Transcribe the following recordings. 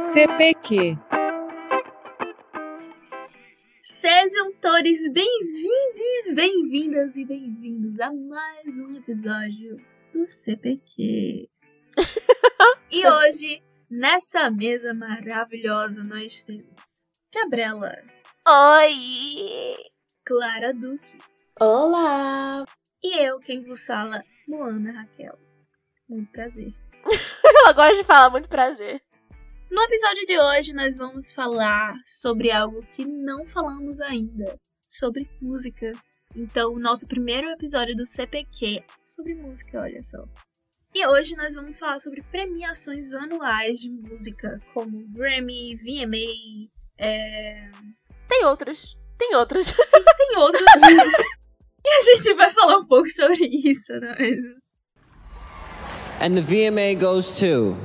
CPQ. Sejam todos bem-vindos, bem-vindas e bem-vindos a mais um episódio do CPQ. e hoje, nessa mesa maravilhosa, nós temos Gabriela. Oi! Clara Duque. Olá! E eu, quem vos fala, Moana Raquel. Muito prazer. Ela gosta de falar, muito prazer. No episódio de hoje, nós vamos falar sobre algo que não falamos ainda: sobre música. Então, nosso primeiro episódio do CPQ sobre música, olha só. E hoje nós vamos falar sobre premiações anuais de música, como Grammy, VMA, é... Tem outros. Tem outros. Sim, tem outros. e a gente vai falar um pouco sobre isso, não é mesmo? And the VMA goes to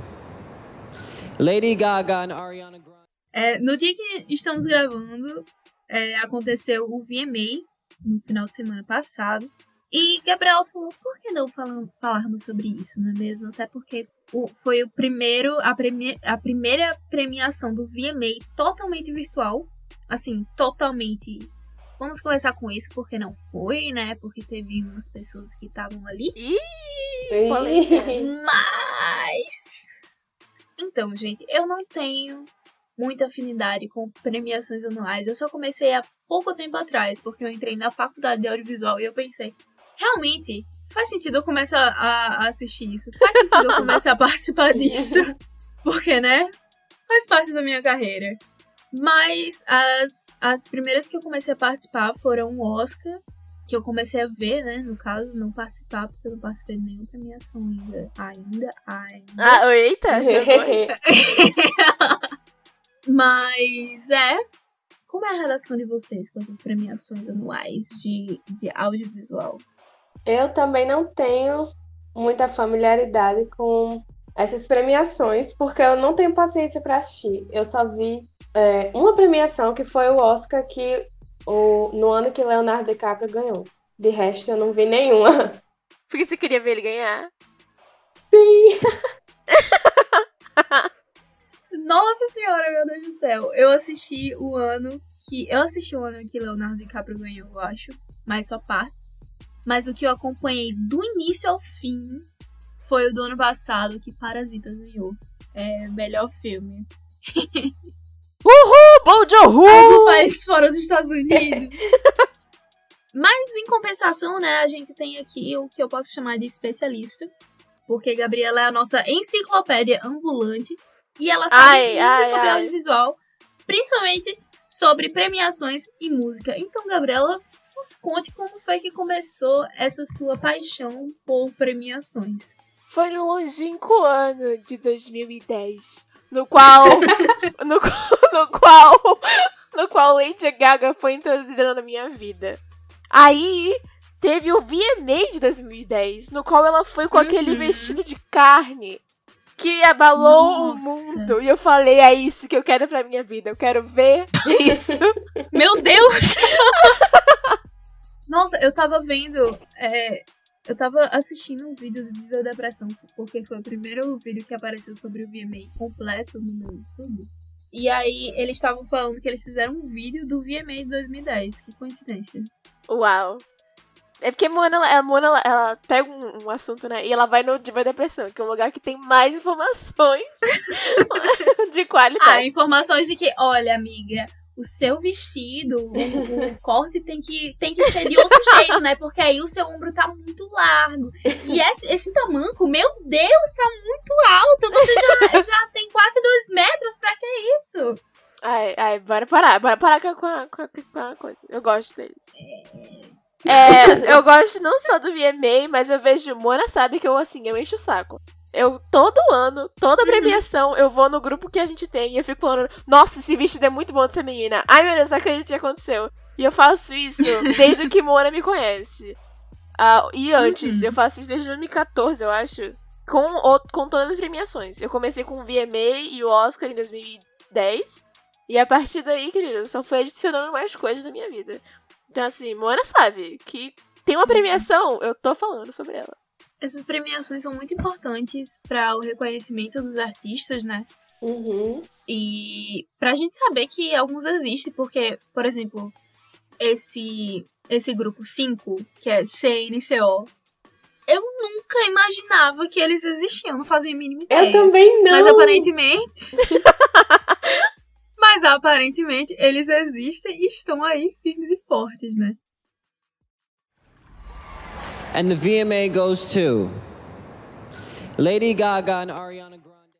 Lady Gaga and Ariana Grande. É, no dia que estamos gravando, é, aconteceu o VMA, no final de semana passado. E Gabriela falou, por que não falam, falarmos sobre isso, não é mesmo? Até porque o, foi o primeiro, a, premi a primeira premiação do VMA totalmente virtual. Assim, totalmente. Vamos começar com isso, porque não foi, né? Porque teve umas pessoas que estavam ali. Mas. Então, gente, eu não tenho muita afinidade com premiações anuais. Eu só comecei há pouco tempo atrás, porque eu entrei na faculdade de audiovisual e eu pensei, realmente, faz sentido eu começar a, assistir isso. Faz sentido eu começar a participar disso. Porque, né? Faz parte da minha carreira. Mas as, as primeiras que eu comecei a participar foram o Oscar, que eu comecei a ver, né? No caso, não participar, porque eu não participei de nenhuma premiação ainda. Ainda, ainda. Ah, eita. Mas é. Como é a relação de vocês com essas premiações anuais de, de audiovisual? Eu também não tenho muita familiaridade com essas premiações, porque eu não tenho paciência para assistir. Eu só vi é, uma premiação que foi o Oscar que o, no ano que Leonardo DiCaprio ganhou. De resto, eu não vi nenhuma. Porque você queria ver ele ganhar? Sim. Nossa senhora, meu Deus do céu. Eu assisti o ano que. Eu assisti o ano que Leonardo DiCaprio ganhou, eu acho. Mas só partes. Mas o que eu acompanhei do início ao fim foi o do ano passado, que Parasita ganhou. É, melhor filme. Uhul, bom de uhul! país fora dos Estados Unidos. Mas em compensação, né, a gente tem aqui o que eu posso chamar de especialista. Porque Gabriela é a nossa enciclopédia ambulante. E ela sabe Ai, muito ai, sobre ai. audiovisual. Principalmente sobre premiações e música. Então, Gabriela, nos conte como foi que começou essa sua paixão por premiações. Foi no longínquo ano de 2010, no qual, no, qual- no qual, no qual Lady Gaga foi introduzida na minha vida. Aí teve o VMA de 2010, no qual ela foi com aquele Uhum. vestido de carne que abalou Nossa. o mundo. E eu falei, é isso que eu quero pra minha vida, eu quero ver isso. Meu Deus! Nossa, eu tava vendo. é, eu tava assistindo um vídeo do Viva Depressão, porque foi o primeiro vídeo que apareceu sobre o VMA completo no meu YouTube. E aí eles estavam falando que eles fizeram um vídeo do VMA de 2010. Que coincidência. Uau. É porque Moana, a Moana, ela, ela pega um, um assunto, né? E ela vai no Diva Depressão, que é um lugar que tem mais informações de Ah, qualidade. informações de que, olha, amiga, o seu vestido, o, o corte tem que, tem que ser de outro jeito, né? Porque aí o seu ombro tá muito largo. E esse, esse tamanco, meu Deus, tá muito alto. Você já, já tem quase dois metros, pra que isso? Ai, ai, bora parar, bora parar com a, com a, com a, coisa. Eu gosto deles. É, eu gosto não só do VMA, mas eu vejo Mona sabe que eu, assim, eu encho o saco. Eu, todo ano, toda premiação, eu vou no grupo que a gente tem e eu fico falando, nossa, esse vestido é muito bom dessa menina. Ai, meu Deus, não acredito que aconteceu. E eu faço isso desde que Mona me conhece. Ah, e antes, Uhum. eu faço isso desde 2014, eu acho. Com, o- com todas as premiações. Eu comecei com o VMA e o Oscar em 2010. E a partir daí, querido, só foi adicionando mais coisas na minha vida. Então, assim, Moana sabe que tem uma premiação, eu tô falando sobre ela. Essas premiações são muito importantes para o reconhecimento dos artistas, né? Uhum. E pra gente saber que alguns existem, porque, por exemplo, esse esse grupo 5, que é CNCO, eu nunca imaginava que eles existiam, não fazia a mínima ideia. Eu também não. Mas aparentemente. mas aparentemente eles existem e estão aí firmes e fortes, né? And the VMA goes to Lady Gaga and Ariana Grande.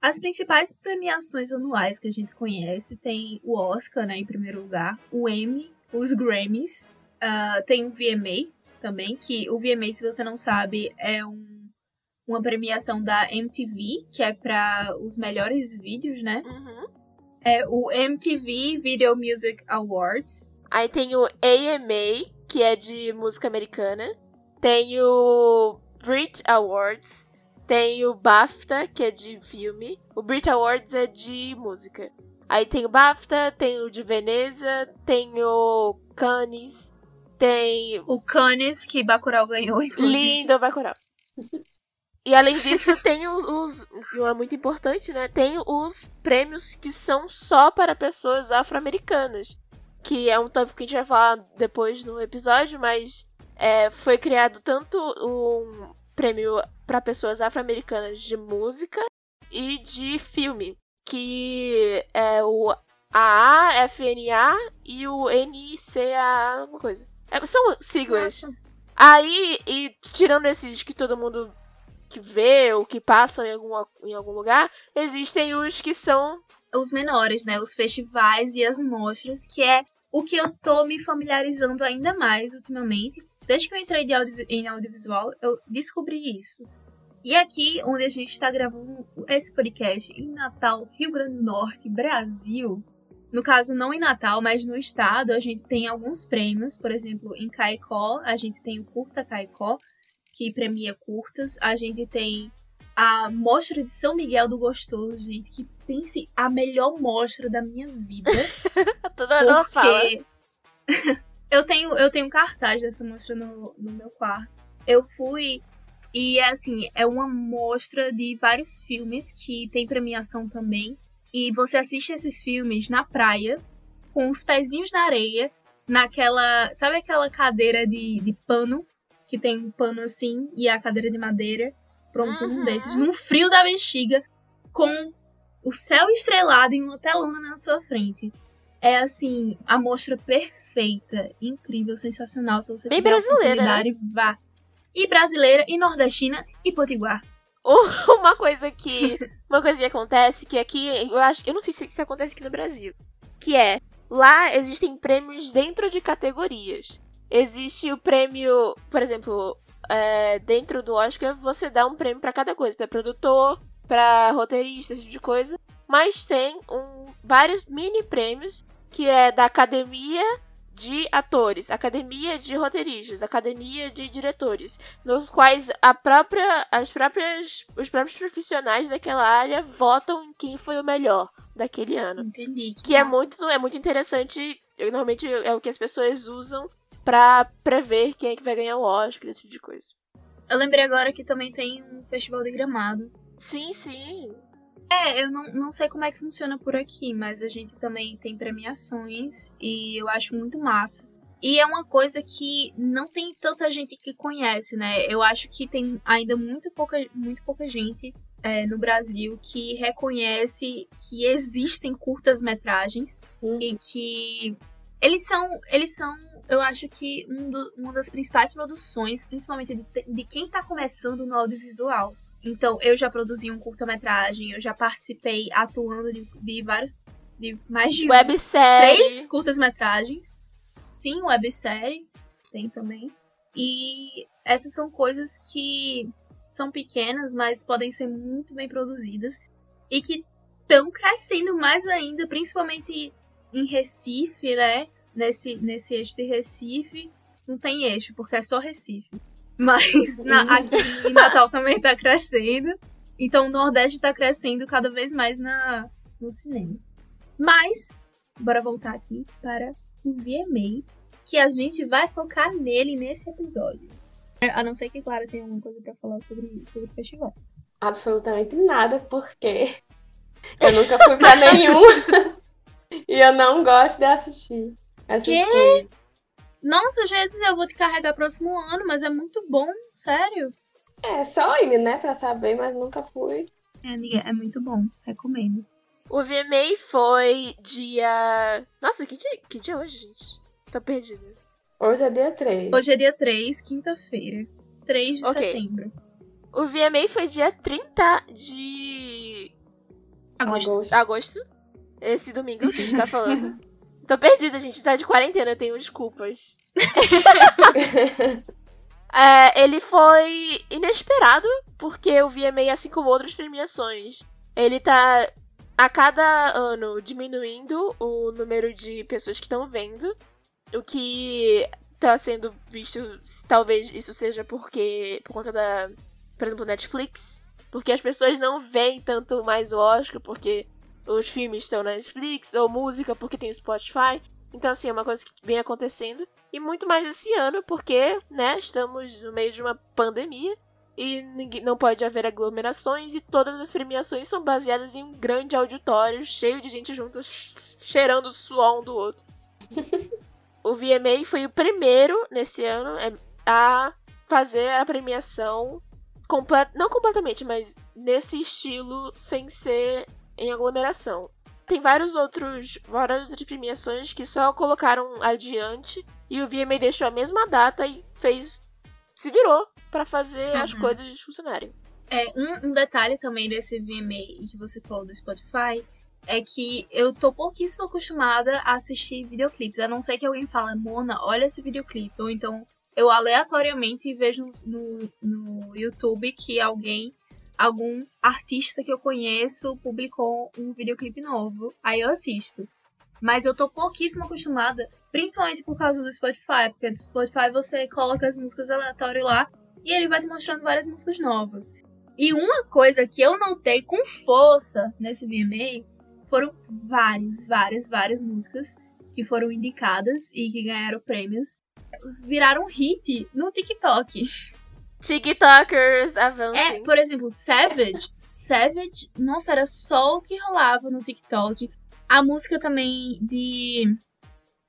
As principais premiações anuais que a gente conhece tem o Oscar, né, em primeiro lugar, o Emmy, os Grammys, uh, tem o VMA também, que o VMA, se você não sabe, é um, uma premiação da MTV, que é para os melhores vídeos, né? Uhum. É o MTV Video Music Awards. Aí tem o AMA, que é de música americana. Tem o Brit Awards. Tem o BAFTA, que é de filme. O Brit Awards é de música. Aí tem o BAFTA, tem o de Veneza, tem o Cannes, tem O Cannes, que Bacurau ganhou, inclusive. Lindo Bacurau. E além disso, tem os, os. é muito importante, né? Tem os prêmios que são só para pessoas afro-americanas. Que é um tópico que a gente vai falar depois no episódio, mas é, foi criado tanto um prêmio para pessoas afro-americanas de música e de filme. Que é o AAFNA e o NICA, alguma coisa. É, são siglas. Nossa. Aí, e tirando esses que todo mundo que vê ou que passam em, alguma, em algum lugar, existem os que são. Os menores, né? Os festivais e as mostras, que é o que eu tô me familiarizando ainda mais ultimamente. Desde que eu entrei audio- em audiovisual, eu descobri isso. E aqui, onde a gente está gravando esse podcast, em Natal, Rio Grande do Norte, Brasil, no caso não em Natal, mas no estado, a gente tem alguns prêmios. Por exemplo, em Caicó, a gente tem o Curta Caicó, que premia curtas. A gente tem a Mostra de São Miguel do Gostoso, gente, que pense a melhor mostra da minha vida. Toda fala. Porque eu tenho eu tenho um cartaz dessa mostra no, no meu quarto. Eu fui e assim, é uma mostra de vários filmes que tem premiação também. E você assiste esses filmes na praia, com os pezinhos na areia, naquela. Sabe aquela cadeira de, de pano? Que tem um pano assim e a cadeira de madeira. Pronto, um Uhum. desses. Num frio da bexiga, com o céu estrelado em uma telona na sua frente. É assim, a mostra perfeita, incrível, sensacional. Se você Bem tiver brasileira, né? vá. E brasileira, e nordestina, e potiguar. Uma coisa que. Uma coisa que acontece, que aqui. Eu acho. Eu não sei se isso acontece aqui no Brasil. Que é. Lá existem prêmios dentro de categorias. Existe o prêmio, por exemplo, é, dentro do Oscar, você dá um prêmio pra cada coisa, pra produtor, pra roteirista, esse tipo de coisa. Mas tem um, vários mini prêmios que é da academia de atores, academia de roteiristas, academia de diretores, nos quais a própria, as próprias, os próprios profissionais daquela área votam em quem foi o melhor daquele ano. Entendi. Que é massa. muito, é muito interessante. eu- Normalmente é o que as pessoas usam pra prever quem é que vai ganhar o Oscar, esse tipo de coisa. Eu lembrei agora que também tem um festival de gramado. Sim, sim. É, eu não, não sei como é que funciona por aqui, mas a gente também tem premiações e eu acho muito massa. E é uma coisa que não tem tanta gente que conhece, né? Eu acho que tem ainda muito pouca, muito pouca gente é, no Brasil que reconhece que existem curtas-metragens Uhum. e que eles são, eles são, eu acho que um do- uma das principais produções, principalmente de, de quem tá começando no audiovisual. Então, eu já produzi um curta-metragem, eu já participei atuando de, de vários, de mais de Websérie. três curtas-metragens. Sim, websérie tem também. E essas são coisas que são pequenas, mas podem ser muito bem produzidas e que estão crescendo mais ainda, principalmente em Recife, né? Nesse, nesse eixo de Recife. Não tem eixo, porque é só Recife. Mas na- aqui em Natal também tá crescendo. Então o Nordeste tá crescendo cada vez mais na, no cinema. Mas, bora voltar aqui para o VMA, que a gente vai focar nele nesse episódio. A não ser que Clara tenha alguma coisa pra falar sobre, sobre o festival. Absolutamente nada, porque Eu nunca fui pra nenhum. e eu não gosto de assistir. Essas Quê? coisas. Nossa, eu já ia dizer, eu vou te carregar próximo ano, mas é muito bom, sério. É, só ir, né, pra saber, mas nunca fui. É, amiga, é muito bom. Recomendo. O VMA foi dia. Nossa, que dia, que dia é hoje, gente? Tô perdida. Hoje é dia 3. Hoje é dia 3, quinta-feira. 3 de Ok. setembro. O VMA foi dia 30 de Agosto. agosto. Esse domingo que a gente tá falando. Tô perdida, gente. Tá de quarentena, eu tenho desculpas. É, ele foi inesperado, porque o VMA, assim como outras premiações, ele tá a cada ano diminuindo o número de pessoas que estão vendo. O que tá sendo visto, talvez isso seja porque por conta da, por exemplo, Netflix, porque as pessoas não veem tanto mais o Oscar, porque os filmes estão na Netflix, ou música porque tem o Spotify. Então, assim, é uma coisa que vem acontecendo. E muito mais esse ano, porque, né, estamos no meio de uma pandemia e ninguém, não pode haver aglomerações e todas as premiações são baseadas em um grande auditório cheio de gente junta, ch- cheirando o suor um do outro. o VMA foi o primeiro nesse ano é, a fazer a premiação comple- não completamente, mas nesse estilo sem ser em aglomeração. Tem vários outros, várias outras premiações que só colocaram adiante e o VMA deixou a mesma data e fez se virou pra fazer as Uhum. coisas funcionarem. É, um, um detalhe também desse VMA e que você falou do Spotify é que eu tô pouquíssimo acostumada a assistir videoclipes. A não ser que alguém fale, Mona, olha esse videoclipe. Ou então eu aleatoriamente vejo no, no YouTube que alguém, algum artista que eu conheço, publicou um videoclipe novo. Aí eu assisto. Mas eu tô pouquíssimo acostumada, principalmente por causa do Spotify. Porque no Spotify você coloca as músicas aleatórias lá e ele vai te mostrando várias músicas novas. E uma coisa que eu notei com força nesse VMA foram várias, várias, várias músicas que foram indicadas e que ganharam prêmios. Viraram hit no TikTok. TikTokers avancem. É, por exemplo, Savage. Savage, nossa, era só o que rolava no TikTok. A música também de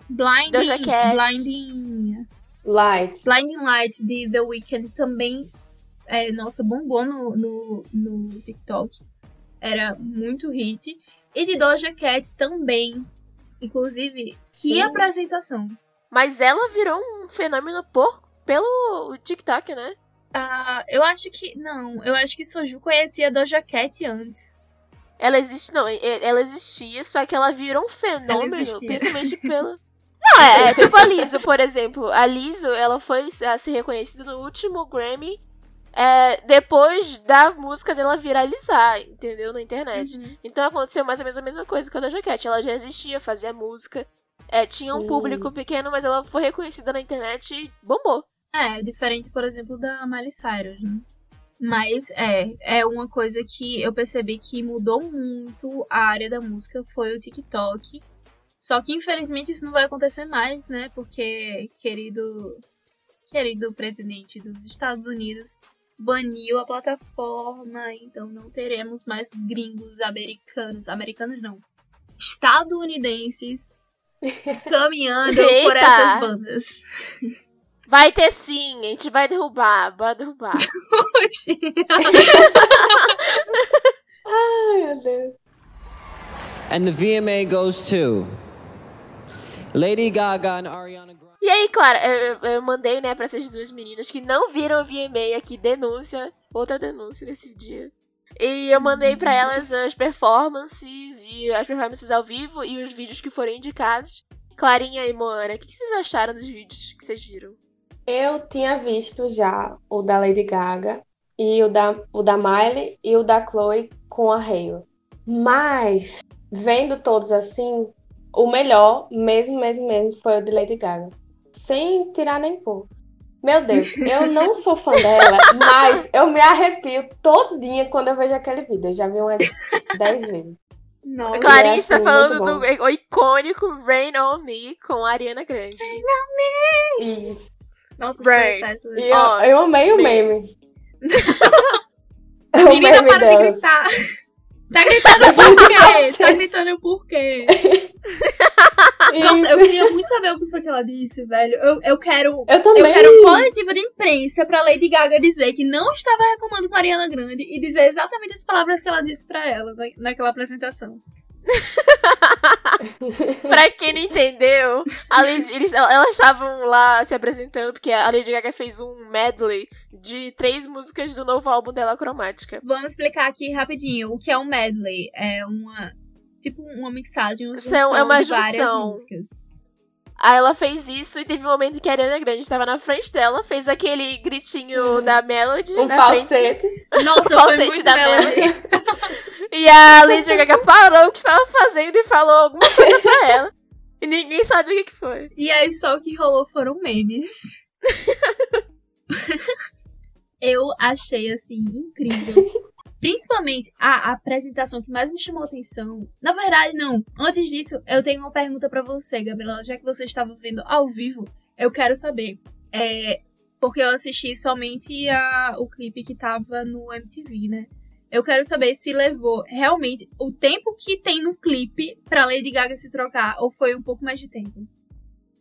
Blinding, Doja Cat. Blinding, Light. Blinding Light de The Weeknd também, é, nossa, bombou no, no, no TikTok. Era muito hit. E de Doja Cat também. Inclusive, que Sim. apresentação. Mas ela virou um fenômeno por, pelo TikTok, né? Ah, eu acho que. Não, eu acho que Soju conhecia Doja Cat antes. Ela existe, não, ela existia, só que ela virou um fenômeno, principalmente pela. Não, é, é tipo a Lizzo, por exemplo. A Lizzo, ela foi a ser reconhecida no último Grammy é, depois da música dela viralizar, entendeu? Na internet. Uhum. Então aconteceu mais ou menos a mesma coisa com a Doja Cat. Ela já existia, fazia música, é, tinha um Sim. público pequeno, mas ela foi reconhecida na internet e bombou. É, diferente, por exemplo, da Miley Cyrus, né? Mas é, é uma coisa que eu percebi que mudou muito a área da música foi o TikTok. Só que infelizmente isso não vai acontecer mais, né? Porque querido querido presidente dos Estados Unidos baniu a plataforma, então não teremos mais gringos americanos, americanos não, estadunidenses caminhando por essas bandas. Vai ter sim, a gente vai derrubar, bora derrubar. Ai, meu Deus. And the VMA goes to Lady Gaga and Ariana Grande. E aí, claro, eu, eu- eu mandei, né, pra essas duas meninas que não viram o VMA aqui, denúncia, outra denúncia nesse dia. E eu mandei pra elas as performances e as performances ao vivo e os vídeos que foram indicados. Clarinha e Moana, o que vocês acharam dos vídeos que vocês viram? Eu tinha visto já o da Lady Gaga e o da, o da Miley e o da Chloe com a Hailey. Mas, vendo todos assim, o melhor, mesmo, mesmo, mesmo, foi o de Lady Gaga. Sem tirar nem pôr. Meu Deus, eu não sou fã dela, mas eu me arrepio todinha quando eu vejo aquele vídeo. Eu já vi umas 10 vezes. Nossa. Clarinha é, está assim, falando do o icônico Rain On Me com a Ariana Grande. Isso. Nossa, Right. super péssima. E eu, Ó, eu amei o me- meme. o Menina, meme para de dela. gritar. Tá gritando por quê? Tá gritando por quê? Nossa, eu queria muito saber o que foi que ela disse, velho. Eu, eu quero. Eu também. Eu quero um coletivo de imprensa pra Lady Gaga dizer que não estava reclamando com a Ariana Grande e dizer exatamente as palavras que ela disse pra ela na- naquela apresentação. pra quem não entendeu, a Lady- eles, elas estavam lá se apresentando porque a Lady Gaga fez um medley de três músicas do novo álbum dela, Cromática. Vamos explicar aqui rapidinho o que é um medley. É uma. Tipo, uma mixagem, uma São- junção é uma de várias junção. músicas. Aí ela fez isso e teve um momento que a Ariana Grande estava na frente dela, fez aquele gritinho da Melody. Um na frente, falsete. Nossa, foi falsete muito da melody. e a Lady Gaga parou o que estava fazendo e falou alguma coisa pra ela. E ninguém sabe o que, que foi. E aí só o que rolou foram memes. eu achei assim incrível. Principalmente a apresentação que mais me chamou a atenção. Na verdade, não. Antes disso, eu tenho uma pergunta pra você, Gabriela. Já que você estava vendo ao vivo, eu quero saber. É, porque eu assisti somente a, o clipe que tava no MTV, né? Eu quero saber se levou realmente o tempo que tem no clipe pra Lady Gaga se trocar, ou foi um pouco mais de tempo.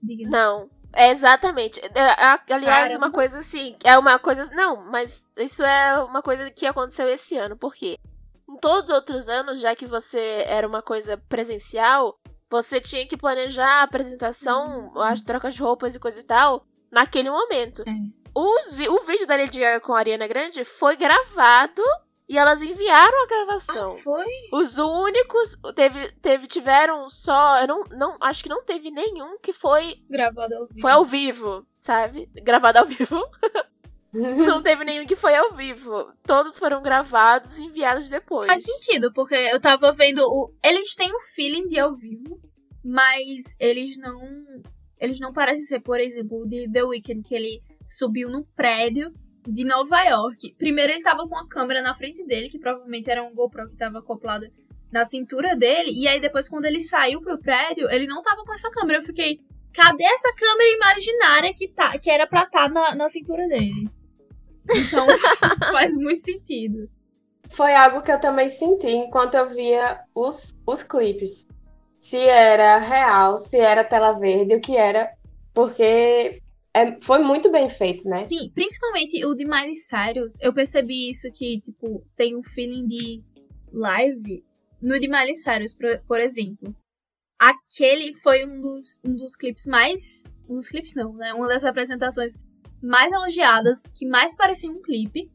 Diga. Não. É exatamente. É, a- aliás, Caramba. uma coisa assim. É uma coisa. Não, mas isso é uma coisa que aconteceu esse ano. Por quê? Em todos os outros anos, já que você era uma coisa presencial, você tinha que planejar a apresentação, as trocas de roupas e coisa e tal, naquele momento. É. Os o vídeo da Lady Gaga com a Ariana Grande foi gravado e elas enviaram a gravação. Ah, foi? Os únicos teve, teve tiveram só, eu não, não acho que não teve nenhum que foi Gravado ao vivo. foi ao vivo, sabe? Gravado ao vivo. Não teve nenhum que foi ao vivo. Todos foram gravados e enviados depois. Faz sentido, porque eu tava vendo o. Eles têm o feeling de ao vivo, mas eles não. Eles não parecem ser, por exemplo, o de The Weeknd, que ele subiu no prédio de Nova York. Primeiro ele tava com a câmera na frente dele, que provavelmente era um GoPro que tava acoplada na cintura dele. E aí depois, quando ele saiu pro prédio, ele não tava com essa câmera. Eu fiquei. Cadê essa câmera imaginária que, tá, que era pra estar na, na cintura dele? Então, faz muito sentido. Foi algo que eu também senti enquanto eu via os, os clipes. Se era real, se era tela verde, o que era. Porque é- foi muito bem feito, né? Sim, principalmente o de Miley Cyrus. Eu percebi isso que, tipo, tem um feeling de live no de Miley Cyrus, por, por exemplo. Aquele foi um dos, um dos clipes mais. Um dos clipes não, né? Uma das apresentações mais elogiadas, que mais parecia um clipe.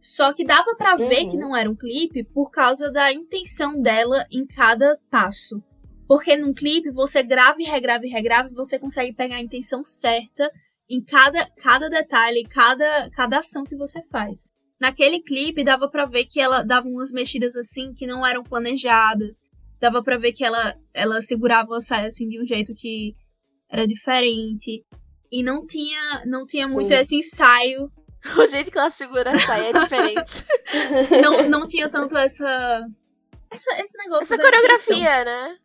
Só que dava pra ver Uhum. que não era um clipe por causa da intenção dela em cada passo. Porque num clipe você grava e regrava e regrava e você consegue pegar a intenção certa em cada, cada detalhe, cada, cada ação que você faz. Naquele clipe dava pra ver que ela dava umas mexidas assim que não eram planejadas. Dava pra ver que ela, ela segurava a saia assim de um jeito que era diferente. E não tinha, não tinha muito esse ensaio. O jeito que ela segura a saia é diferente. Não, não tinha tanto essa, essa esse negócio Essa coreografia, né?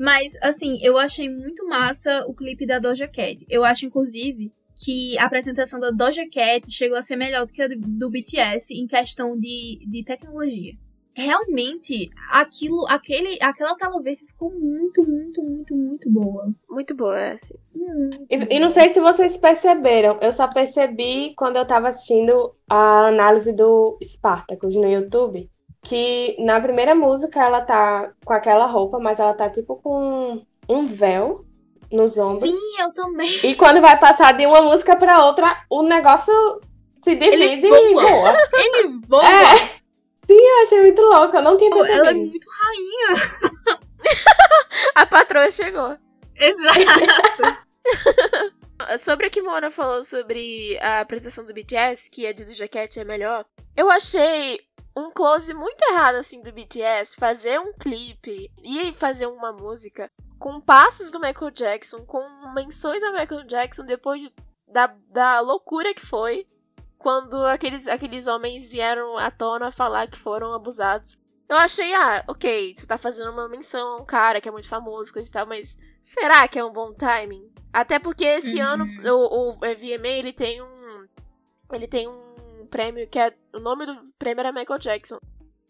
Mas, assim, eu achei muito massa o clipe da Doja Cat. Eu acho, inclusive, que a apresentação da Doja Cat chegou a ser melhor do que a do- BTS em questão de, de tecnologia. Realmente, aquilo, aquele, aquela tela verde ficou muito, muito, muito, muito boa. Muito boa, é assim. Muito E, e não sei se vocês perceberam, eu só percebi quando eu tava assistindo a análise do Spartacus no YouTube, que na primeira música ela tá com aquela roupa, mas ela tá tipo com um véu nos ombros. Sim, eu também. E quando vai passar de uma música pra outra, o negócio se divide Ele e voa. voa. Ele voa. É. Sim, eu achei muito louco, eu não tinha Ela é percebido. muito rainha. A patroa chegou. Exato. Sobre o que Mona falou sobre a apresentação do BTS, que a de Doja Cat é melhor, eu achei um close muito errado, assim, do BTS fazer um clipe e fazer uma música com passos do Michael Jackson, com menções ao Michael Jackson depois de- da, da loucura que foi quando aqueles, aqueles homens vieram à tona falar que foram abusados. Eu achei, ah, ok, você tá fazendo uma menção a um cara que é muito famoso, coisa e tal, mas será que é um bom timing? Até porque esse Uhum. ano o, o VMA ele tem um. Ele tem um prêmio que é. O nome do prêmio era Michael Jackson.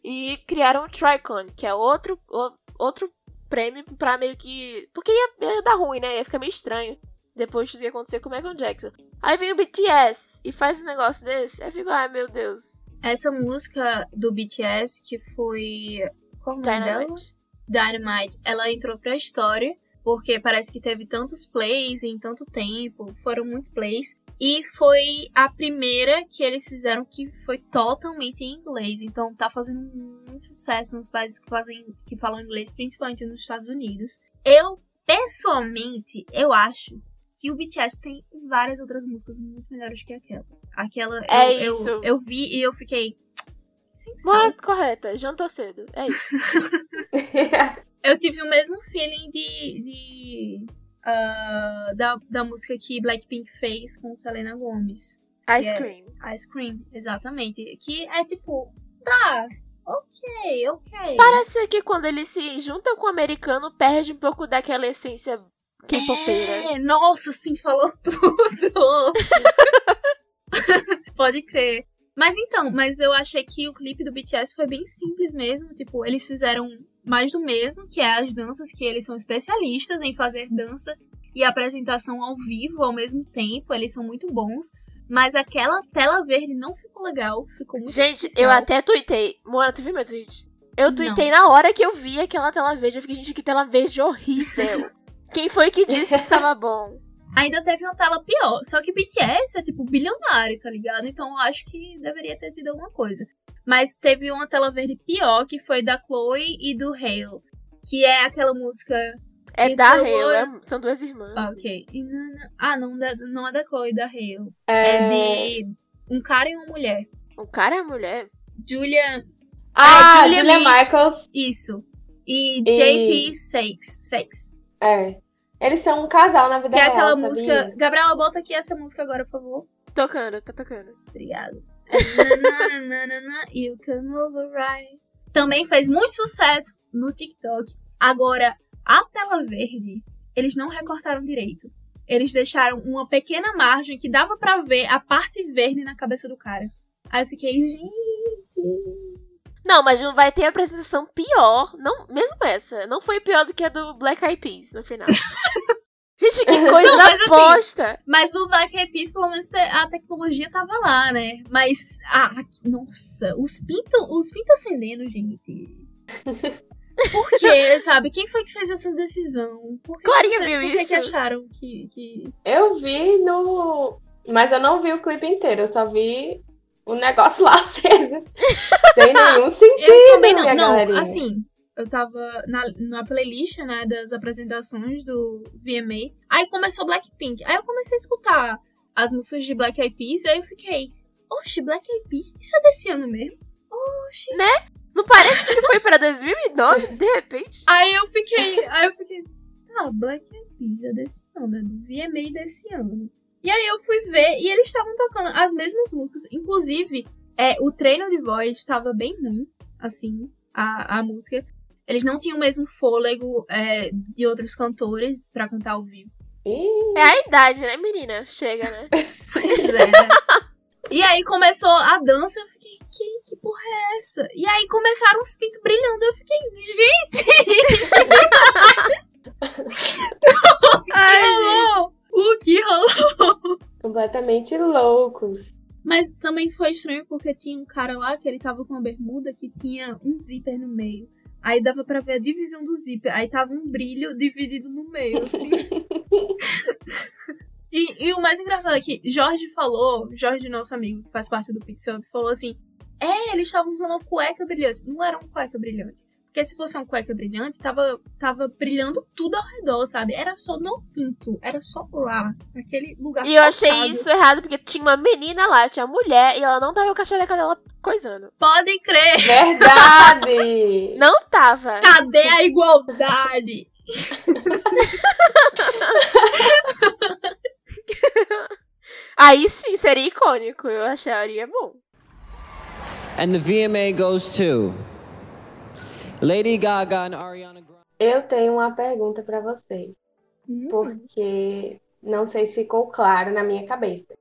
E criaram o Tricon, que é outro, o- outro prêmio pra meio que. Porque ia, ia dar ruim, né? Ia ficar meio estranho. Depois que ia acontecer com o Michael Jackson. Aí vem o BTS e faz um negócio desse. Aí eu fico, ai meu Deus. Essa música do BTS, que foi. Qual o nome dela? Dynamite. Dynamite, ela entrou pra história, porque parece que teve tantos plays em tanto tempo, foram muitos plays. E foi a primeira que eles fizeram que foi totalmente em inglês. Então tá fazendo muito sucesso nos países que fazem que falam inglês, principalmente nos Estados Unidos. Eu, pessoalmente, eu acho que o BTS tem várias outras músicas muito melhores que aquela. Aquela É eu, isso. eu, eu vi e eu fiquei. Bora correta, jantou cedo. É isso. Eu tive o mesmo feeling de. de ah, da, da música que Blackpink fez com Selena Gomez. Ice é- cream. Ice Cream, exatamente. Que é tipo, tá, ok, ok. Parece que quando eles se juntam com o americano, perde um pouco daquela essência K-popeira. É, nossa, sim, falou tudo. Pode crer. Mas então, mas eu achei que o clipe do BTS foi bem simples mesmo. Tipo, eles fizeram mais do mesmo, que é as danças, que eles são especialistas em fazer dança e apresentação ao vivo ao mesmo tempo. Eles são muito bons. Mas aquela tela verde não ficou legal, ficou muito Gente, artificial. eu até tuitei. Moana, tu viu meu tweet? Eu tuitei na hora que eu vi aquela tela verde. Eu fiquei, gente, que tela verde horrível. Quem foi que disse que estava bom? Ainda teve uma tela pior. Só que BTS é tipo bilionário, tá ligado? Então eu acho que deveria ter tido alguma coisa. Mas teve uma tela verde pior, que foi da Chloe e do Hale. Que é aquela música. É E da Hale, é- são duas irmãs. Ah, ok. Não- não- Ah, não, não é da Chloe, da Hale. É, É... de um cara e uma mulher. Um cara e uma mulher. Julia. Ah, É, Julia Julia, Michaels. Michaels. Isso. E E- JP Sakes. Sakes. É. Eles são um casal na vida Que é real, aquela sabia? música. Gabriela, bota aqui essa música agora, por favor. Tocando, tá tocando. Obrigada. You come over right. Também fez muito sucesso no TikTok. Agora, a tela verde, eles não recortaram direito. Eles deixaram uma pequena margem que dava pra ver a parte verde na cabeça do cara. Aí eu fiquei, gente. Não, mas não vai ter apresentação pior. Não, mesmo essa. Não foi pior do que a do Black Eyed Peas no final. Gente, que coisa Não, mas assim, bosta! Mas o Black Eyed Peas, pelo menos a tecnologia tava lá, né? Mas, ah, nossa, os pintos os pinto acendendo, gente. Por quê, sabe? Quem foi que fez essa decisão? Por que Clarinha você- viu por que que isso. acharam que, que... Eu vi no. Mas eu não vi o clipe inteiro, eu só vi o negócio lá aceso. Sem nenhum sentido. Eu também não. minha Não, galerinha. assim, eu tava na, na playlist, né, das apresentações do VMA. Aí começou Blackpink. Aí eu comecei a escutar as músicas de Black Eyed Peas. Aí eu fiquei, oxe, Black Eyed Peas? Isso é desse ano mesmo? Oxe. Não parece que foi pra 2009, de repente? Aí eu fiquei, aí eu fiquei, tá, Black Eyed Peas é desse ano, é do VMA desse ano. E aí eu fui ver e eles estavam tocando as mesmas músicas, inclusive é, o treino de voz estava bem ruim, assim, a, a música. Eles não tinham o mesmo fôlego é, de outros cantores pra cantar ao vivo. É a idade, né, menina? Chega, né? Pois é. e aí começou a dança, eu fiquei, que, que porra é essa? E aí começaram os pintos brilhando, eu fiquei, gente! Ai, rolou? O que rolou? completamente loucos. Mas também foi estranho porque tinha um cara lá que ele tava com uma bermuda que tinha um zíper no meio. Aí dava pra ver a divisão do zíper. Aí tava um brilho dividido no meio, assim. e, e o mais engraçado é que Jorge falou, Jorge, nosso amigo que faz parte do Pixel, falou assim: É, eles estavam usando uma cueca brilhante. Não era uma cueca brilhante. Porque se fosse uma cueca brilhante, tava, tava brilhando tudo ao redor, sabe? Era só no pinto, era só lá, naquele lugar. E eu achei isso errado, porque tinha uma menina lá, tinha uma mulher, e ela não tava com a cachareca dela coisando. Podem crer! Verdade! Não tava. Cadê a igualdade? Aí sim, seria icônico. Eu acharia bom. And the VMA goes to Lady Gaga and Ariana Grande. Eu tenho uma pergunta pra vocês, Hum. porque não sei se ficou claro na minha cabeça.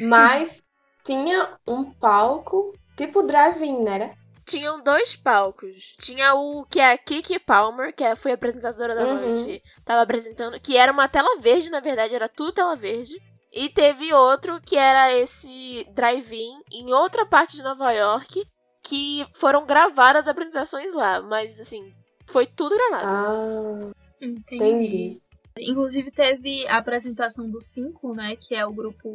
Mas tinha um palco tipo drive-in, né? tinham dois palcos. Tinha o que é a Kiki Palmer, que é- foi apresentadora da Uhum. noite, tava apresentando, que era uma tela verde, na verdade, era tudo tela verde. E teve outro que era esse drive-in em outra parte de Nova York, que foram gravadas as apresentações lá, mas assim, foi tudo gravado. Ah, Entendi. entendi. Inclusive teve a apresentação do 5, né? Que é o grupo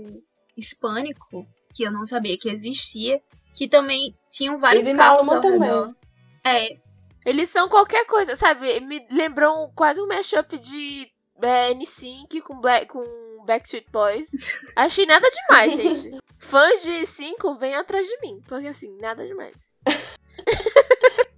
hispânico, que eu não sabia que existia. Que também tinham vários E de carros ao também. redor. É, Eles são qualquer coisa, sabe? Me lembrou quase um mashup de é, N5 com, Black, com Backstreet Boys. Achei nada demais, gente. Fãs de 5 vêm atrás de mim, porque assim, nada demais.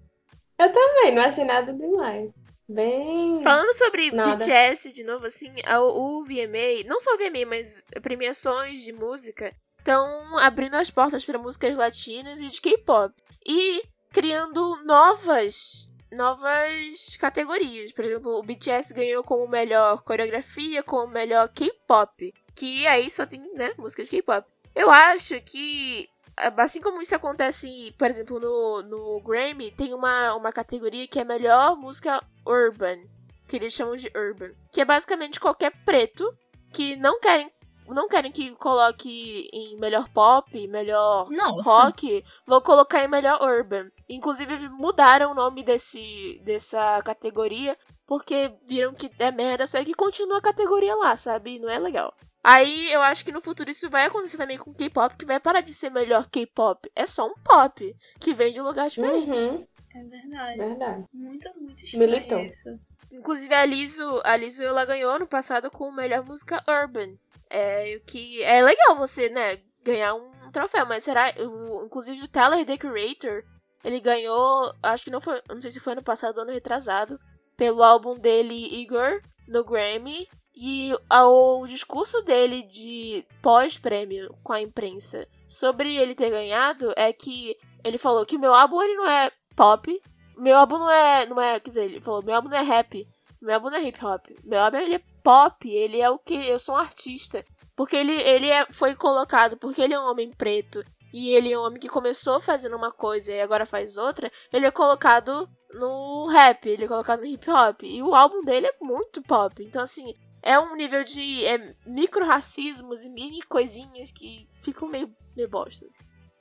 Eu também, não achei nada demais. Bem. Falando sobre Nada. BTS de novo, assim, o VMA, não só o VMA, mas premiações de música, estão abrindo as portas para músicas latinas e de K-pop. E criando novas novas categorias. Por exemplo, o BTS ganhou como melhor coreografia, como melhor K-pop. Que aí só tem, né, música de K-pop. Eu acho que assim como isso acontece, por exemplo, no, no Grammy, tem uma, uma categoria que é melhor música urban, que eles chamam de urban, que é basicamente qualquer preto que não querem não querem que coloque em melhor pop, melhor nossa. rock, vou colocar em melhor urban. Inclusive mudaram o nome desse dessa categoria porque viram que é merda, só que continua a categoria lá, sabe? Não é legal. Aí eu acho que no futuro isso vai acontecer também com K-pop, que vai parar de ser melhor K-pop. É só um pop que vem de um lugar diferente. Uhum, É verdade. verdade. Muito, muito estranho Militou. isso. Inclusive a Liso, a Liso ela ganhou no passado com melhor música urban. É o que é legal você, né, ganhar um troféu, mas será, o, inclusive o Tyler The Creator, ele ganhou, acho que não foi, não sei se foi ano passado ou ano retrasado, pelo álbum dele Igor no Grammy. E a- o discurso dele de pós-prêmio com a imprensa sobre ele ter ganhado é que ele falou que meu álbum ele não é pop, meu álbum não é, não é, quer dizer, ele falou, meu álbum não é rap, meu álbum não é hip hop, meu álbum ele é pop, ele é o que eu sou um artista, porque ele ele é, foi colocado, porque ele é um homem preto e ele é um homem que começou fazendo uma coisa e agora faz outra, ele é colocado no rap, ele é colocado no hip hop. E o álbum dele é muito pop, então assim é um nível de é, micro-racismos e mini coisinhas que ficam meio, meio bosta.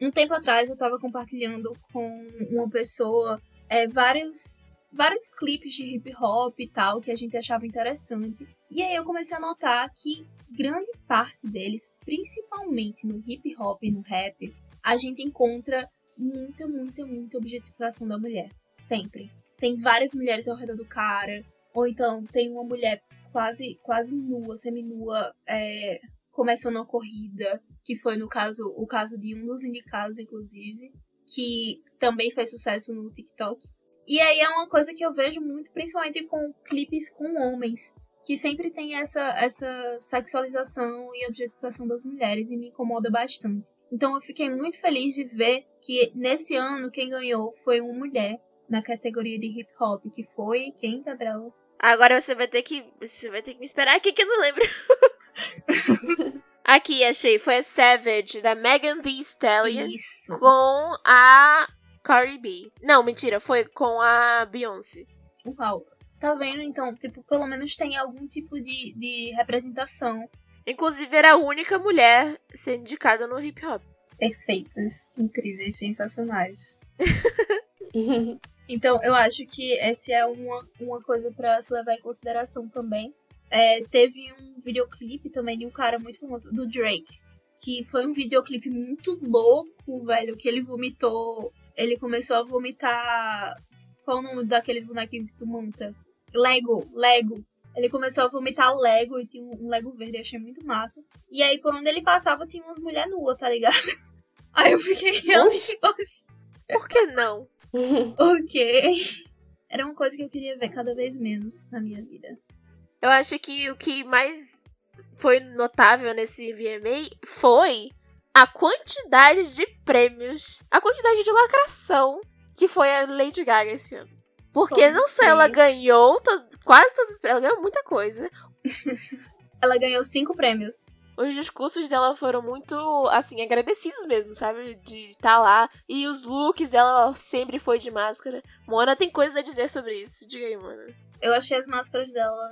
Um tempo atrás eu tava compartilhando com uma pessoa é, vários, vários clipes de hip hop e tal que a gente achava interessante. E aí eu comecei a notar que grande parte deles, principalmente no hip hop e no rap, a gente encontra muita, muita, muita objetificação da mulher. Sempre. Tem várias mulheres ao redor do cara. Ou então tem uma mulher quase, quase nua, seminua, é, começando a corrida que foi no caso o caso de um dos indicados, inclusive, que também fez sucesso no TikTok. E aí é uma coisa que eu vejo muito, principalmente com clipes com homens, que sempre tem essa, essa sexualização e objetificação das mulheres e me incomoda bastante. Então eu fiquei muito feliz de ver que nesse ano quem ganhou foi uma mulher na categoria de hip hop, que foi quem, Gabriela? Agora você vai ter que. Você vai ter que me esperar aqui que eu não lembro. aqui, achei. Foi a Savage, da Megan Thee Stallion. Isso. Com a Cardi B. Não, mentira, foi com a Beyoncé. Uau. Tá vendo? Então, tipo, pelo menos tem algum tipo de, de representação Inclusive, era a única mulher sendo indicada no hip hop. perfeitas, incríveis, sensacionais. Então, eu acho que essa é uma, uma coisa pra se levar em consideração também. É, teve um videoclipe também de um cara muito famoso, do Drake, que foi um videoclipe muito louco, velho, que ele vomitou. Ele começou a vomitar. Qual o nome daqueles bonequinhos que tu monta? Lego, Lego. Ele começou a vomitar Lego e tinha um Lego verde, eu achei muito massa. E aí, por onde ele passava, tinha umas mulheres nuas, tá ligado? Aí eu fiquei realmente. Por que não? Ok. Era uma coisa que eu queria ver cada vez menos na minha vida. Eu acho que o que mais foi notável nesse VMA foi a quantidade de prêmios, a quantidade de lacração que foi a Lady Gaga esse ano. Porque Como não só ela ganhou quase todos os prêmios, ela ganhou muita coisa. Ela ganhou cinco prêmios. os discursos dela foram muito, assim, agradecidos mesmo, sabe? De estar tá lá. E os looks dela sempre foi de máscara. Mona tem coisa a dizer sobre isso. Diga aí, Mona. Eu achei as máscaras dela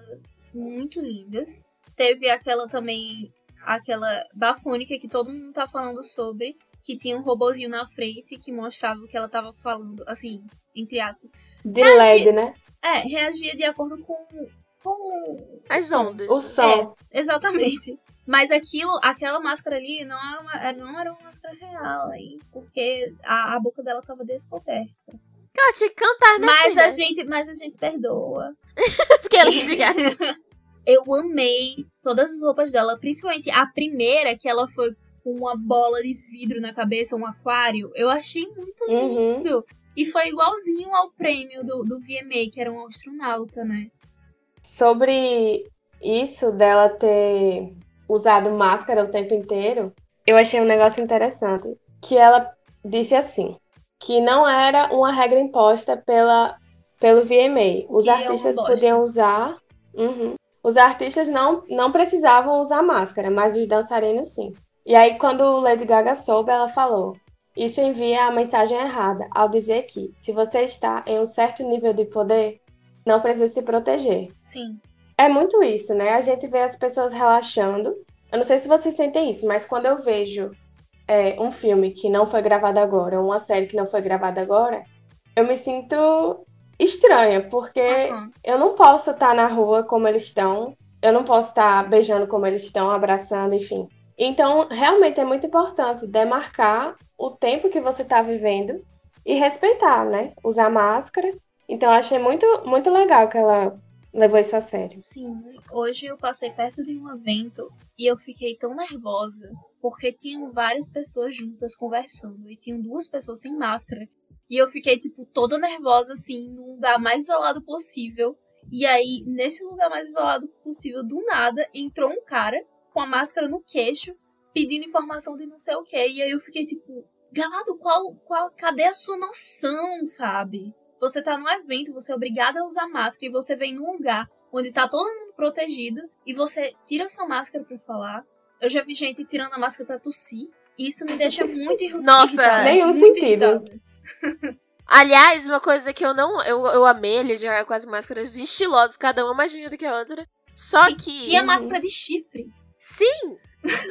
muito lindas. Teve aquela também, aquela bafônica que todo mundo tá falando sobre, que tinha um robozinho na frente que mostrava o que ela tava falando, assim, entre aspas. De LED, né? É, reagia de acordo com, com as ondas. O som. É, exatamente. Mas aquilo, aquela máscara ali não era uma, não era uma máscara real, hein? Porque a, a boca dela tava descoberta. Que cantar, né? Mas filha? a gente, mas a gente perdoa. Porque ela indica. Eu amei todas as roupas dela, principalmente a primeira, que ela foi com uma bola de vidro na cabeça, um aquário. Eu achei muito Uhum. lindo. E foi igualzinho ao prêmio do, do VMA, que era um astronauta, né? Sobre isso dela ter usado máscara o tempo inteiro, eu achei um negócio interessante. Que ela disse assim, que não era uma regra imposta pela, pelo VMA. Os Que é artistas podiam usar. Uhum. Os artistas não, não precisavam usar máscara, mas os dançarinos sim. E aí, quando Lady Gaga soube, ela falou: Isso envia a mensagem errada ao dizer que, se você está em um certo nível de poder, não precisa se proteger. Sim. É muito isso, né? A gente vê as pessoas relaxando. Eu não sei se vocês sentem isso, mas quando eu vejo é, um filme que não foi gravado agora, uma série que não foi gravada agora, eu me sinto estranha, porque Aham. eu não posso estar na rua como eles estão, eu não posso estar beijando como eles estão, abraçando, enfim. Então, realmente é muito importante demarcar o tempo que você está vivendo e respeitar, né? Usar máscara. Então, eu achei muito, muito legal que ela levou isso a sério. Sim, hoje eu passei perto de um evento e eu fiquei tão nervosa porque tinham várias pessoas juntas conversando e tinham duas pessoas sem máscara. E eu fiquei, tipo, toda nervosa, assim, no lugar mais isolado possível. E aí, nesse lugar mais isolado possível, do nada, entrou um cara com a máscara no queixo, pedindo informação de não sei o quê. E aí eu fiquei, tipo, galado, qual, qual, cadê a sua noção, sabe? Você tá num evento, você é obrigada a usar máscara e você vem num lugar onde tá todo mundo protegido e você tira sua máscara pra falar. Eu já vi gente tirando a máscara pra tossir. E isso me deixa muito irri- Nossa, irritada. nenhum sentido. irritada. Aliás, uma coisa que eu não. Eu, eu amei ele jogar com as máscaras estilosas, cada uma mais linda do que a outra. Só Sim, que. Tinha máscara de chifre. Sim!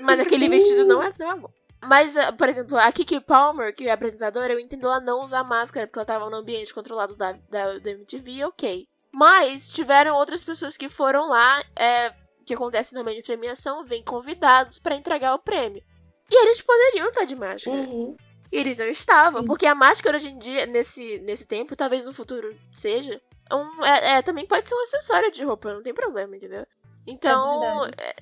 Mas aquele vestido não é, não é bom. Mas, ah, por exemplo, a Kiki Palmer, que é a apresentadora, eu entendo ela não usar máscara porque ela tava no ambiente controlado da, da, do MTV, ok. Mas tiveram outras pessoas que foram lá, é, que acontece no meio de premiação, vêm convidados pra entregar o prêmio. E eles poderiam estar de máscara. Uhum. E eles não estavam, Sim. porque a máscara hoje em dia, nesse, nesse tempo, talvez no futuro seja, um, é, é- também pode ser um acessório de roupa, não tem problema, entendeu? Então, verdade. é,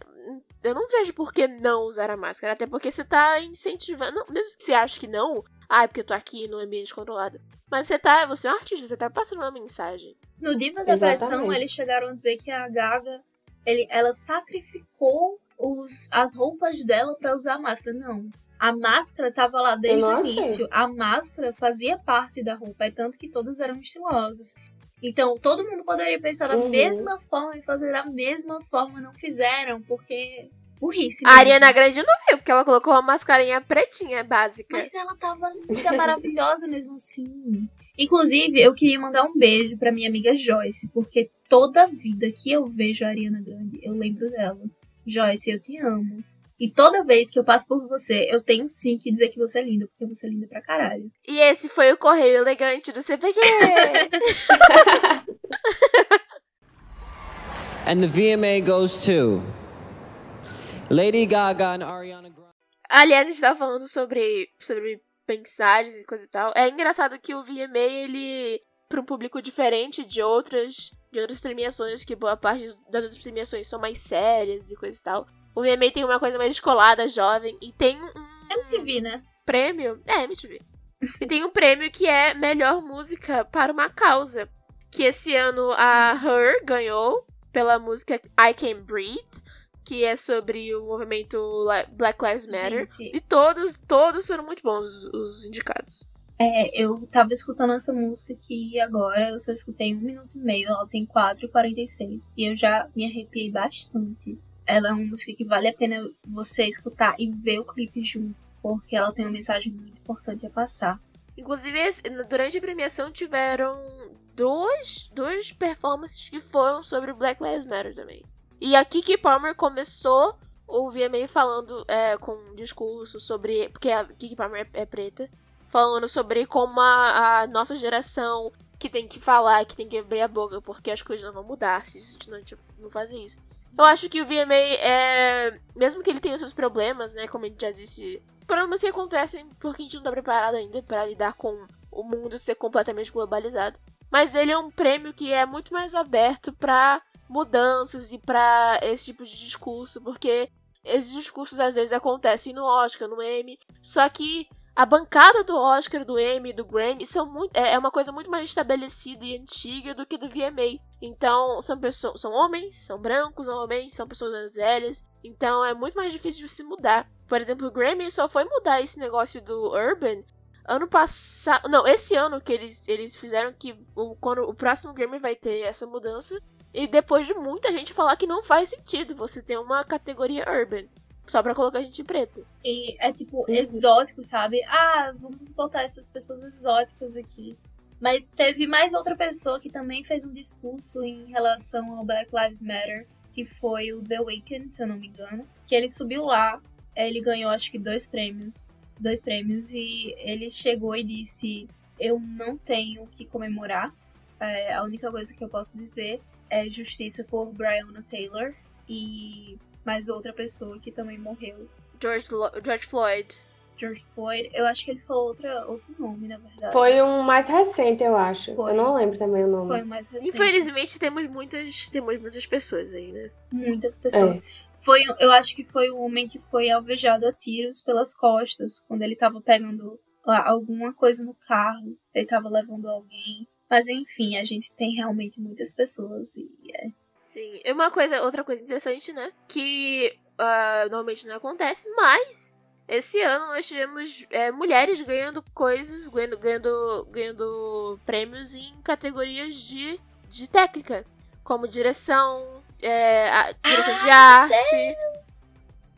eu não vejo por que não usar a máscara, até porque você tá incentivando, não, mesmo que você ache que não, ah, é porque eu tô aqui no ambiente controlado, mas você tá, você é um artista, você tá passando uma mensagem. No Diva da Pressão, Exatamente. eles chegaram a dizer que a Gaga, ele, ela sacrificou os, as roupas dela pra usar a máscara. Não. A máscara tava lá desde o início. A máscara fazia parte da roupa, é tanto que todas eram estilosas. Então, todo mundo poderia pensar da Uhum. mesma forma e fazer da mesma forma. Não fizeram, porque... Burrice A. Ariana Grande não veio, porque ela colocou uma mascarinha pretinha básica. Mas ela tava linda, maravilhosa mesmo assim. Inclusive, eu queria mandar um beijo pra minha amiga Joyce, porque toda vida que eu vejo a Ariana Grande, eu lembro dela. Joyce, eu te amo. E toda vez que eu passo por você, eu tenho sim que dizer que você é linda, porque você é linda pra caralho. E esse foi o correio elegante do CPQ. And the VMA goes to Lady Gaga and Ariana Grande. Aliás, a gente tava falando sobre, sobre mensagens e coisa e tal. É engraçado que o VMA, ele, pra um público diferente de outras, de outras premiações, que boa parte das outras premiações são mais sérias e coisa e tal. O VMA tem uma coisa mais descolada, jovem, e tem um MTV, né? prêmio. É, MTV. e tem um prêmio que é melhor música para uma causa. Que esse ano a Her ganhou pela música I Can Breathe, que é sobre o movimento Black Lives Matter. Gente, E todos, todos foram muito bons os, os indicados. é, eu tava escutando essa música aqui agora, eu só escutei um minuto e meio, ela tem 4h46. E eu já me arrepiei bastante. ela é uma música que vale a pena você escutar e ver o clipe junto, porque ela tem uma mensagem muito importante a passar. Inclusive, durante a premiação tiveram duas, duas performances que foram sobre Black Lives Matter também. E a Kiki Palmer começou o VMA falando é, com um discurso sobre. Porque a Kiki Palmer é, é preta. Falando sobre como a, a, nossa geração que tem que falar, que tem que abrir a boca, porque as coisas não vão mudar se a gente não, tipo, fazer isso. Eu acho que o VMA é. Mesmo que ele tenha os seus problemas, né? Como a gente já disse. Problemas que acontecem porque a gente não tá preparado ainda para lidar com o mundo ser completamente globalizado. Mas ele é um prêmio que é muito mais aberto para mudanças e para esse tipo de discurso, porque esses discursos às vezes acontecem no Oscar, no Emmy, só que a bancada do Oscar, do Emmy, do Grammy são muito, é, é uma coisa muito mais estabelecida e antiga do que do VMA. Então, são pessoas, são homens, são brancos, são homens, são pessoas mais velhas. Então, é muito mais difícil de se mudar. Por exemplo, o Grammy só foi mudar esse negócio do Urban ano passado, não, esse ano que eles, eles fizeram que o, quando o próximo Grammy vai ter essa mudança e depois de muita gente falar que não faz sentido você ter uma categoria urban. Só pra colocar gente preta. E é tipo uhum. exótico, sabe? Ah, vamos botar essas pessoas exóticas aqui. Mas teve mais outra pessoa que também fez um discurso em relação ao Black Lives Matter, que foi o The Weeknd, se eu não me engano. Que ele subiu lá, ele ganhou acho que dois prêmios. Dois prêmios, e ele chegou e disse: Eu não tenho que comemorar. É, a única coisa que eu posso dizer é, justiça por Breonna Taylor e mais outra pessoa que também morreu. George, Lo George Floyd. George Floyd, eu acho que ele falou outra, outro nome, na verdade. Foi um mais recente, eu acho. Foi. Eu não lembro também o nome. Foi o mais recente. Infelizmente temos muitas, temos muitas pessoas aí, né? Muitas pessoas. É. Foi, eu acho que foi o homem que foi alvejado a tiros pelas costas quando ele tava pegando alguma coisa no carro. Ele tava levando alguém. Mas enfim, a gente tem realmente muitas pessoas e é. Sim, e uma coisa, outra coisa interessante, né? Que uh, normalmente não acontece, mas esse ano nós tivemos é, mulheres ganhando coisas, ganhando, ganhando, ganhando prêmios em categorias de, de técnica, como direção, é, direção de arte.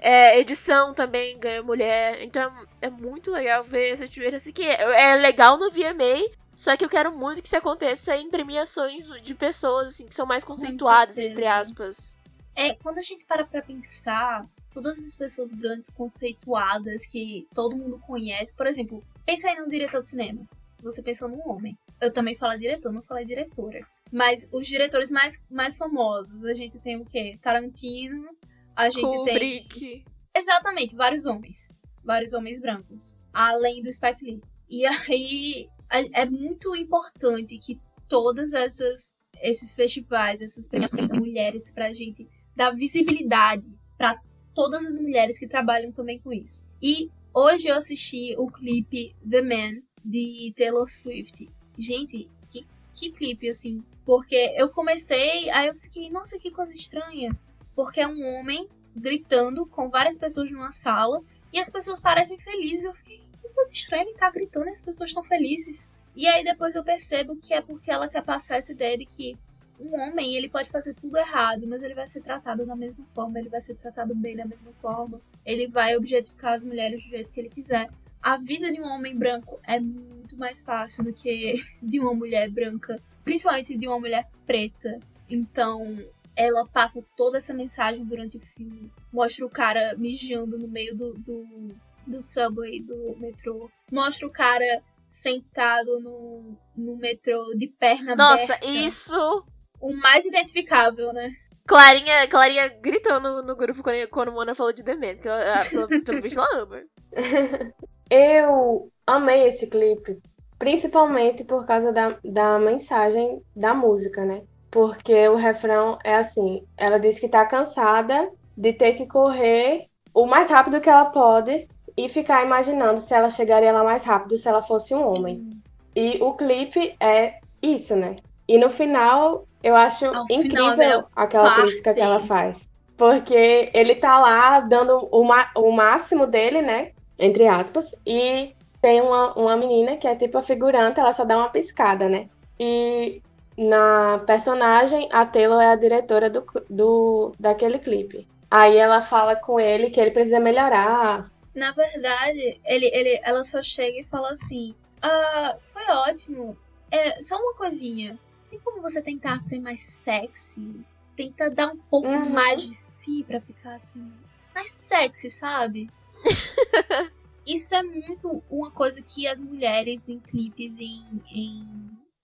É, edição também ganha mulher. Então é muito legal ver essa diferença aqui. É, é legal no VMA, só que eu quero muito que isso aconteça em premiações de pessoas, assim, que são mais conceituadas, entre aspas. É, quando a gente para pra pensar, todas as pessoas grandes, conceituadas, que todo mundo conhece. Por exemplo, pensa aí num diretor de cinema. Você pensou num homem. Eu também falo diretor, não falei diretora. Mas os diretores mais, mais famosos, a gente tem o quê? Tarantino, a gente Kubrick. tem. Exatamente, vários homens. Vários homens brancos. Além do Spike Lee. E aí, é, é muito importante que todas essas esses festivais, essas premiações de mulheres pra gente dar visibilidade para todas as mulheres que trabalham também com isso. E hoje eu assisti o clipe The Man de Taylor Swift. Gente, que, que clipe assim, porque eu comecei, aí eu fiquei, nossa, que coisa estranha, porque é um homem gritando com várias pessoas numa sala e as pessoas parecem felizes. Eu fiquei, que coisa estranha, ele tá gritando e as pessoas estão felizes. E aí depois eu percebo que é porque ela quer passar essa ideia de que um homem, ele pode fazer tudo errado, mas ele vai ser tratado da mesma forma, ele vai ser tratado bem da mesma forma, ele vai objetificar as mulheres do jeito que ele quiser. A vida de um homem branco é muito mais fácil do que de uma mulher branca, principalmente de uma mulher preta. Então, ela passa toda essa mensagem durante o filme. Mostra o cara mijando no meio do, do do subway, do metrô. Mostra o cara sentado no, no metrô de perna Nossa, aberta. Nossa, isso... O mais identificável, né? Clarinha, Clarinha gritou no, no grupo quando, quando Mona falou de Demet, que ela, pelo, pelo visto ela ama. Eu amei esse clipe, principalmente por causa da, da mensagem da música, né? Porque o refrão é assim: ela diz que tá cansada de ter que correr o mais rápido que ela pode e ficar imaginando se ela chegaria lá mais rápido se ela fosse um Sim. homem. E o clipe é isso, né? E no final, eu acho Ao incrível final, aquela parte. crítica que ela faz. Porque ele tá lá dando o, o máximo dele, né? Entre aspas. E tem uma, uma menina que é tipo a figurante, ela só dá uma piscada, né? E na personagem, a Taylor é a diretora do, do, daquele clipe. Aí ela fala com ele que ele precisa melhorar. Na verdade, ele, ele, ela só chega e fala assim: Ah, foi ótimo. É só uma coisinha. Tem como você tentar ser mais sexy? Tenta dar um pouco Uhum. mais de si pra ficar assim. Mais sexy, sabe? Isso é muito uma coisa que as mulheres em clipes, em, em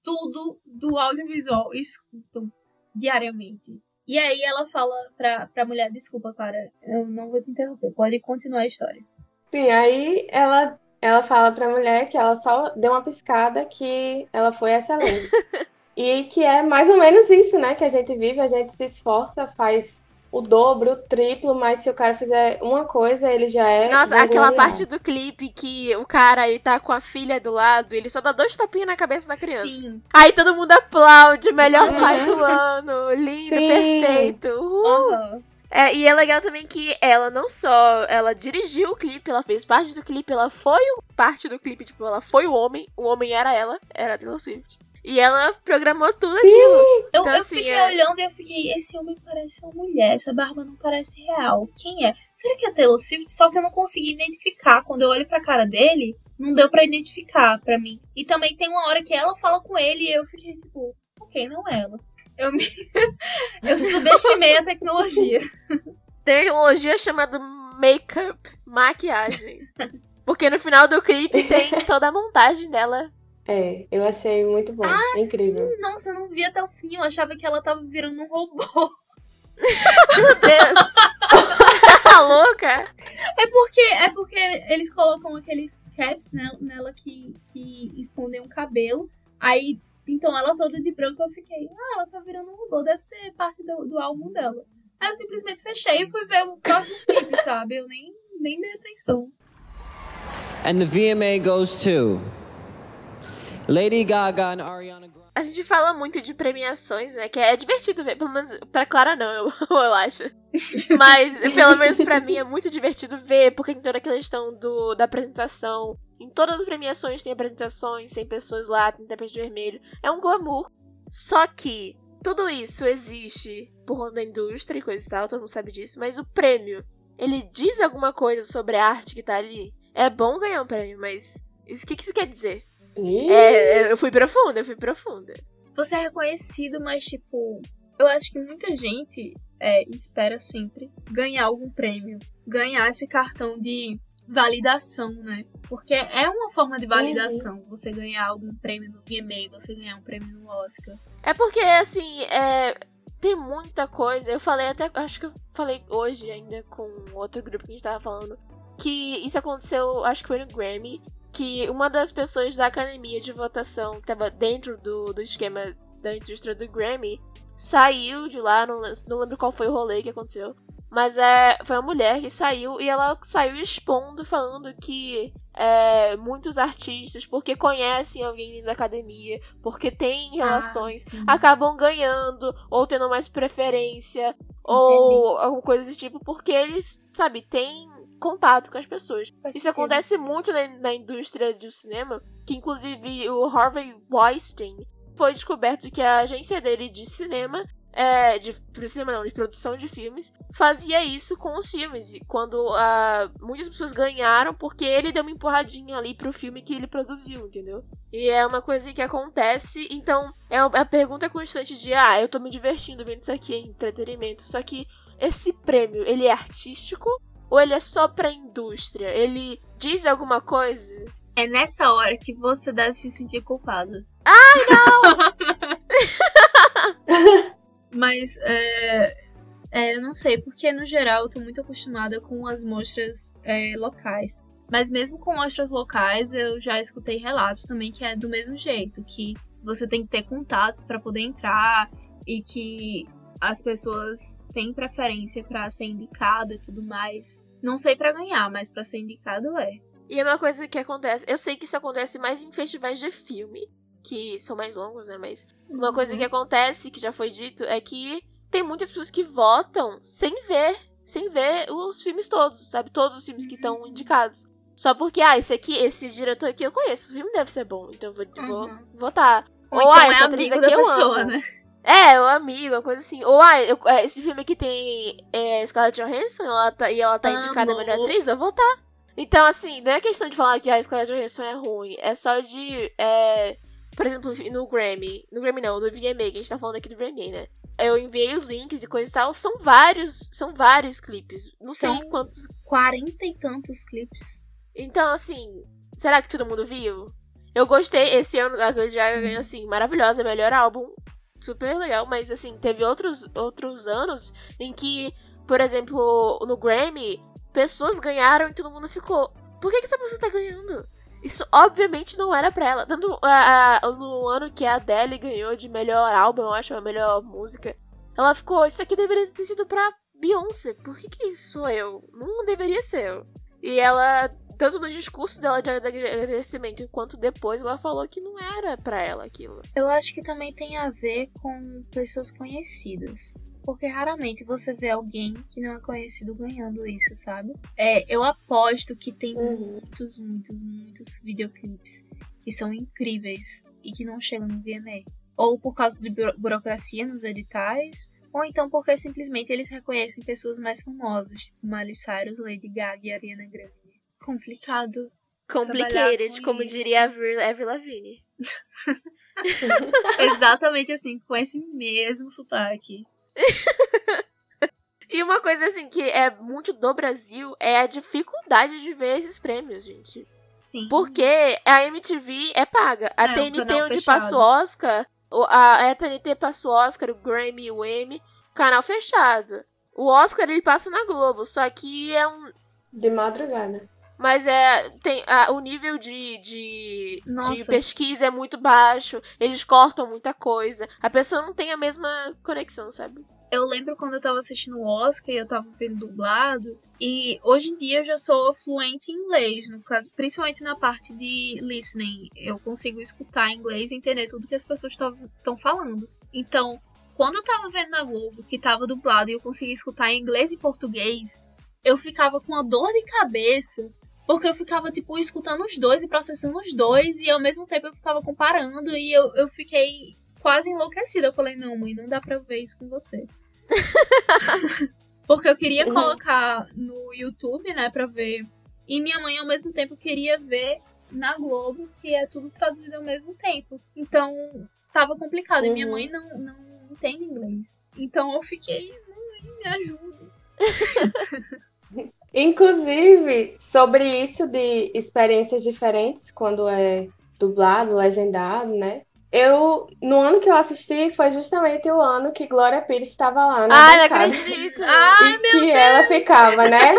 tudo do audiovisual escutam diariamente. E aí ela fala pra, pra mulher, desculpa, Clara, eu não vou te interromper, pode continuar a história. Sim, aí ela, ela fala pra mulher que ela só deu uma piscada que ela foi excelente. e que é mais ou menos isso, né? Que a gente vive, a gente se esforça, faz o dobro, o triplo, mas se o cara fizer uma coisa, ele já é. Nossa, vergonha aquela parte do clipe que o cara ele tá com a filha do lado, ele só dá dois tapinhas na cabeça da criança. Sim. Aí todo mundo aplaude, melhor Uhum. pai do ano, lindo, Sim. perfeito. Uhul. Aham. É, e é legal também que ela não só ela dirigiu o clipe, ela fez parte do clipe, ela foi parte do clipe, tipo, ela foi o homem, o homem era ela, era a Taylor Swift. E ela programou tudo aquilo. Eu, Então, eu assim, fiquei é- olhando e eu fiquei, esse homem parece uma mulher, essa barba não parece real. Quem é? Será que é Taylor Swift? Só que eu não consegui identificar. Quando eu olho pra cara dele, não deu pra identificar pra mim. E também tem uma hora que ela fala com ele e eu fiquei tipo, ok, não é ela. Eu me. eu subestimei a tecnologia. Tecnologia chamada make-up, maquiagem. Porque no final do clipe tem toda a montagem dela. É, eu achei muito bom. incrível. Sim, nossa, eu não vi até o fim. Eu achava que ela tava virando um robô. Meu Deus! tá louca? É porque, é porque eles colocam aqueles caps nela, nela que, que escondem o cabelo. Aí, então ela toda de branco, eu fiquei, ah, ela tá virando um robô, deve ser parte do, do álbum dela. Aí eu simplesmente fechei e fui ver o próximo clipe, sabe? Eu nem, nem dei atenção. And the VMA goes to Lady Gaga and Ariana Grande. A gente fala muito de premiações, né? Que é divertido ver. Pelo menos pra Clara não, eu, eu acho. Mas, pelo menos pra mim, é muito divertido ver, porque tem toda aquela questão do, da apresentação. Em todas as premiações tem apresentações, tem pessoas lá, tem tapete vermelho. É um glamour. Só que tudo isso existe por conta da indústria e coisa e tal, todo mundo sabe disso. Mas o prêmio, ele diz alguma coisa sobre a arte que tá ali? É bom ganhar um prêmio, mas o que, que isso quer dizer? Ih, É, eu fui profunda, eu fui profunda. Você é reconhecido, mas, tipo, eu acho que muita gente é, espera sempre ganhar algum prêmio. Ganhar esse cartão de validação, né? Porque é uma forma de validação. Você ganhar algum prêmio no VMA, você ganhar um prêmio no Oscar. É porque, assim, é, tem muita coisa. Eu falei até, acho que eu falei hoje ainda com outro grupo que a gente tava falando, que isso aconteceu, acho que foi no Grammy, que uma das pessoas da academia de votação que tava dentro do, do esquema da indústria do Grammy saiu de lá, não, não lembro qual foi o rolê que aconteceu. Mas é, foi uma mulher que saiu e ela saiu expondo, falando que é, muitos artistas, porque conhecem alguém da academia, porque têm relações, Ah, acabam ganhando, ou tendo mais preferência, ou alguma coisa desse tipo, porque eles, sabe, têm contato com as pessoas. Faz Isso sentido. acontece muito na, na indústria do cinema, que inclusive o Harvey Weinstein foi descoberto que a agência dele de cinema, é, de pro cinema não, de produção de filmes, fazia isso com os filmes. Quando ah, muitas pessoas ganharam, porque ele deu uma empurradinha ali pro filme que ele produziu, entendeu? E é uma coisa que acontece, então é uma- a pergunta constante de, ah, eu tô me divertindo vendo isso aqui, é entretenimento. Só que esse prêmio, ele é artístico ou ele é só pra indústria? Ele diz alguma coisa? É nessa hora que você deve se sentir culpado. Ai, não! Mas, é, é, eu não sei, porque no geral eu tô muito acostumada com as mostras é, locais. Mas mesmo com mostras locais, eu já escutei relatos também que é do mesmo jeito, que você tem que ter contatos para poder entrar e que as pessoas têm preferência para ser indicado e tudo mais. Não sei pra ganhar, mas pra ser indicado é. E é uma coisa que acontece. Eu sei que isso acontece mais em festivais de filme, que são mais longos, né? Mas uma coisa que acontece, que já foi dito, é que tem muitas pessoas que votam sem ver, sem ver os filmes todos, sabe? Todos os filmes que estão indicados. Só porque, ah, esse aqui, esse diretor aqui eu conheço, o filme deve ser bom, então eu vou, vou Uhum. votar. Ou, Ou, então ah, é essa atriz amigo aqui eu pessoa, amo. né? É, o amigo, uma coisa assim. Ou, ah, eu- é, esse filme que tem é, Scarlett Johansson ela tá, e ela tá indicada a melhor atriz, eu vou votar. Então, assim, não é questão de falar que a Scarlett Johansson é ruim. É só de. é, por exemplo, no Grammy. No Grammy não, no VMA, que a gente tá falando aqui do VMA, né? Eu enviei os links e coisa e tal. São vários. São vários clipes. Não São- sei quantos. Quarenta e tantos clipes. Então, assim, será que todo mundo viu? Eu gostei. Esse ano a Lady Gaga ganhou, assim, maravilhosa, melhor álbum. Super legal, mas, assim, teve outros, outros anos em que, por exemplo, no Grammy, pessoas ganharam e todo mundo ficou. Por que, que essa pessoa tá ganhando? Isso obviamente não era pra ela. Tanto a- a- no ano que a Adele ganhou de melhor álbum, eu acho, a melhor música, ela ficou, isso aqui deveria ter sido pra Beyoncé. Por que que sou eu? Não deveria ser eu. E ela, tanto no discurso dela de agradecimento, quanto depois, ela falou que não era pra ela aquilo. Eu acho que também tem a ver com pessoas conhecidas. Porque raramente você vê alguém que não é conhecido ganhando isso, sabe? É, eu aposto que tem Uhum. muitos, muitos, muitos videoclipes que são incríveis e que não chegam no VMA. Ou por causa de buro- burocracia nos editais, ou então porque simplesmente eles reconhecem pessoas mais famosas, tipo Miley Cyrus, Lady Gaga e Ariana Grande. Complicado. Complicated, com como isso. diria a Avril Lavigne. Exatamente assim, com esse mesmo sotaque. E uma coisa assim que é muito do Brasil é a dificuldade de ver esses prêmios, gente. Sim. Porque a MTV é paga. A É, TNT onde fechado. passa o Oscar, a, a TNT passa o Oscar, o Grammy e o Emmy, canal fechado. O Oscar ele passa na Globo, só que é um. De madrugada. Mas é. Tem, a- o nível de, de, de pesquisa é muito baixo, eles cortam muita coisa. A pessoa não tem a mesma conexão, sabe? Eu lembro quando eu tava assistindo o Oscar e eu tava vendo dublado. E hoje em dia eu já sou fluente em inglês, no caso, principalmente na parte de listening. Eu consigo escutar inglês e entender tudo que as pessoas estão falando. Então, quando eu tava vendo na Globo que tava dublado e eu conseguia escutar em inglês e português, eu ficava com uma dor de cabeça. Porque eu ficava, tipo, escutando os dois e processando os dois, e ao mesmo tempo eu ficava comparando, e eu, eu fiquei quase enlouquecida. Eu falei, não, mãe, não dá pra ver isso com você. Porque eu queria Uhum. colocar no YouTube, né, pra ver. E minha mãe, ao mesmo tempo, queria ver na Globo, que é tudo traduzido ao mesmo tempo. Então, tava complicado. E minha Uhum. mãe não, não entende inglês. Então, eu fiquei, mãe, me ajude. Inclusive, sobre isso de experiências diferentes, quando é dublado, legendado, né? Eu, no ano que eu assisti, foi justamente o ano que Glória Pires estava lá na Ai, não bancada. acredito! Ai, e que ela ficava, né?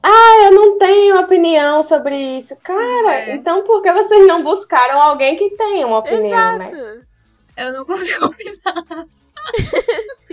Ah, eu não tenho opinião sobre isso. Cara, É. então por que vocês não buscaram alguém que tenha uma opinião, né? Exato. Eu não consigo opinar.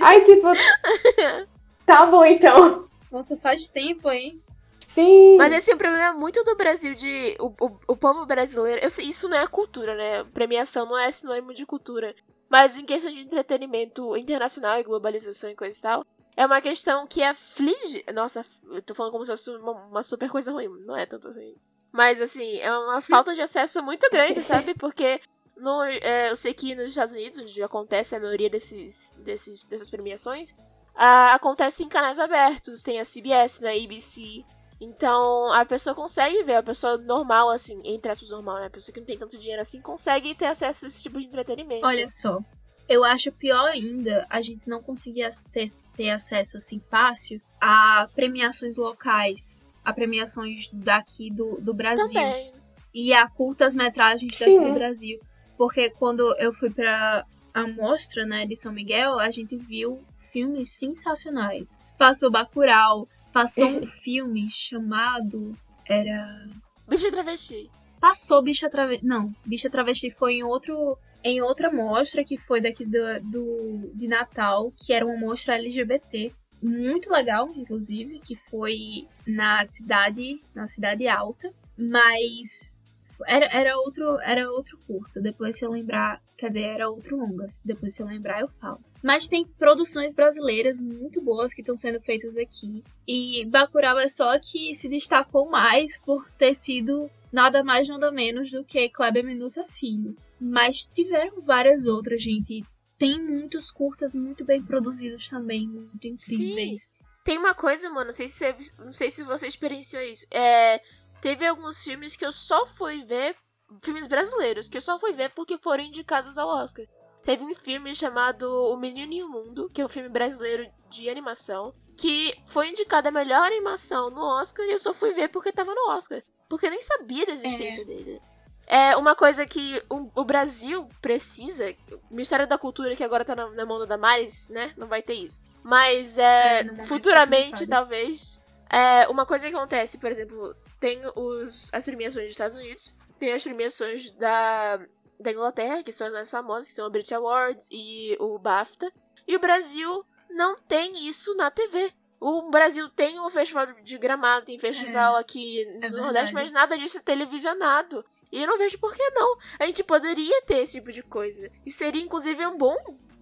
Aí, tipo, tá bom então. Nossa, faz tempo, hein? Sim. Mas esse é um problema muito do Brasil, de o, o, o povo brasileiro. Eu sei, isso não é cultura, né? Premiação não é sinônimo de cultura. Mas em questão de entretenimento internacional e globalização e coisa e tal, é uma questão que aflige. Nossa, eu tô falando como se fosse uma, uma super coisa ruim. Não é tanto assim. Mas assim, é uma falta de acesso muito grande, sabe? Porque no, é, eu sei que nos Estados Unidos, onde acontece a maioria desses, desses, dessas premiações, ah, acontece em canais abertos. Tem a CBS, na ABC. Então, a pessoa consegue ver, a pessoa normal, assim, entre aspas, normal, né? A pessoa que não tem tanto dinheiro assim, consegue ter acesso a esse tipo de entretenimento. Olha só. Eu acho pior ainda a gente não conseguir ter, ter acesso assim fácil a premiações locais, a premiações daqui do, do Brasil. Também. e a curtas-metragens daqui Sim. do Brasil. Porque quando eu fui pra a mostra, né, de São Miguel, a gente viu filmes sensacionais. Passou Bacurau, passou um filme chamado... Era... Bicho travesti. Passou Bicha Travesti... Não, Bicha Travesti foi em outro... Em outra mostra que foi daqui do, do, de Natal, que era uma mostra LGBT. Muito legal, inclusive, que foi na cidade, na cidade alta. Mas era, era outro era outro curto. Depois se eu lembrar, quer dizer, era outro longa. Depois se eu lembrar eu falo. Mas tem produções brasileiras muito boas que estão sendo feitas aqui. E Bacurau é só que se destacou mais por ter sido nada mais nada menos do que Kleber Mendonça Filho. Mas tiveram várias outras, gente. tem muitos curtas muito bem produzidos também, muito incríveis. Sim. Tem uma coisa, mano, não sei se você, não sei se você experienciou isso. É, teve alguns filmes que eu só fui ver, filmes brasileiros, que eu só fui ver porque foram indicados ao Oscar. Teve um filme chamado O Menino e o Mundo, que é um filme brasileiro de animação, que foi indicado a melhor animação no Oscar e eu só fui ver porque tava no Oscar. Porque eu nem sabia da existência é. dele. É uma coisa que o, o, Brasil precisa. O Ministério da Cultura, que agora tá na, na mão da Damares, né? Não vai ter isso. Mas é, é futuramente, talvez. É, uma coisa que acontece, por exemplo, tem os, as premiações dos Estados Unidos, tem as premiações da, da Inglaterra, que são as mais famosas, que são o British Awards e o BAFTA. E o Brasil não tem isso na TV. O Brasil tem um festival de gramado, tem festival é, aqui é no Nordeste, mas nada disso é televisionado. E eu não vejo por que não. A gente poderia ter esse tipo de coisa. E seria, inclusive, um bom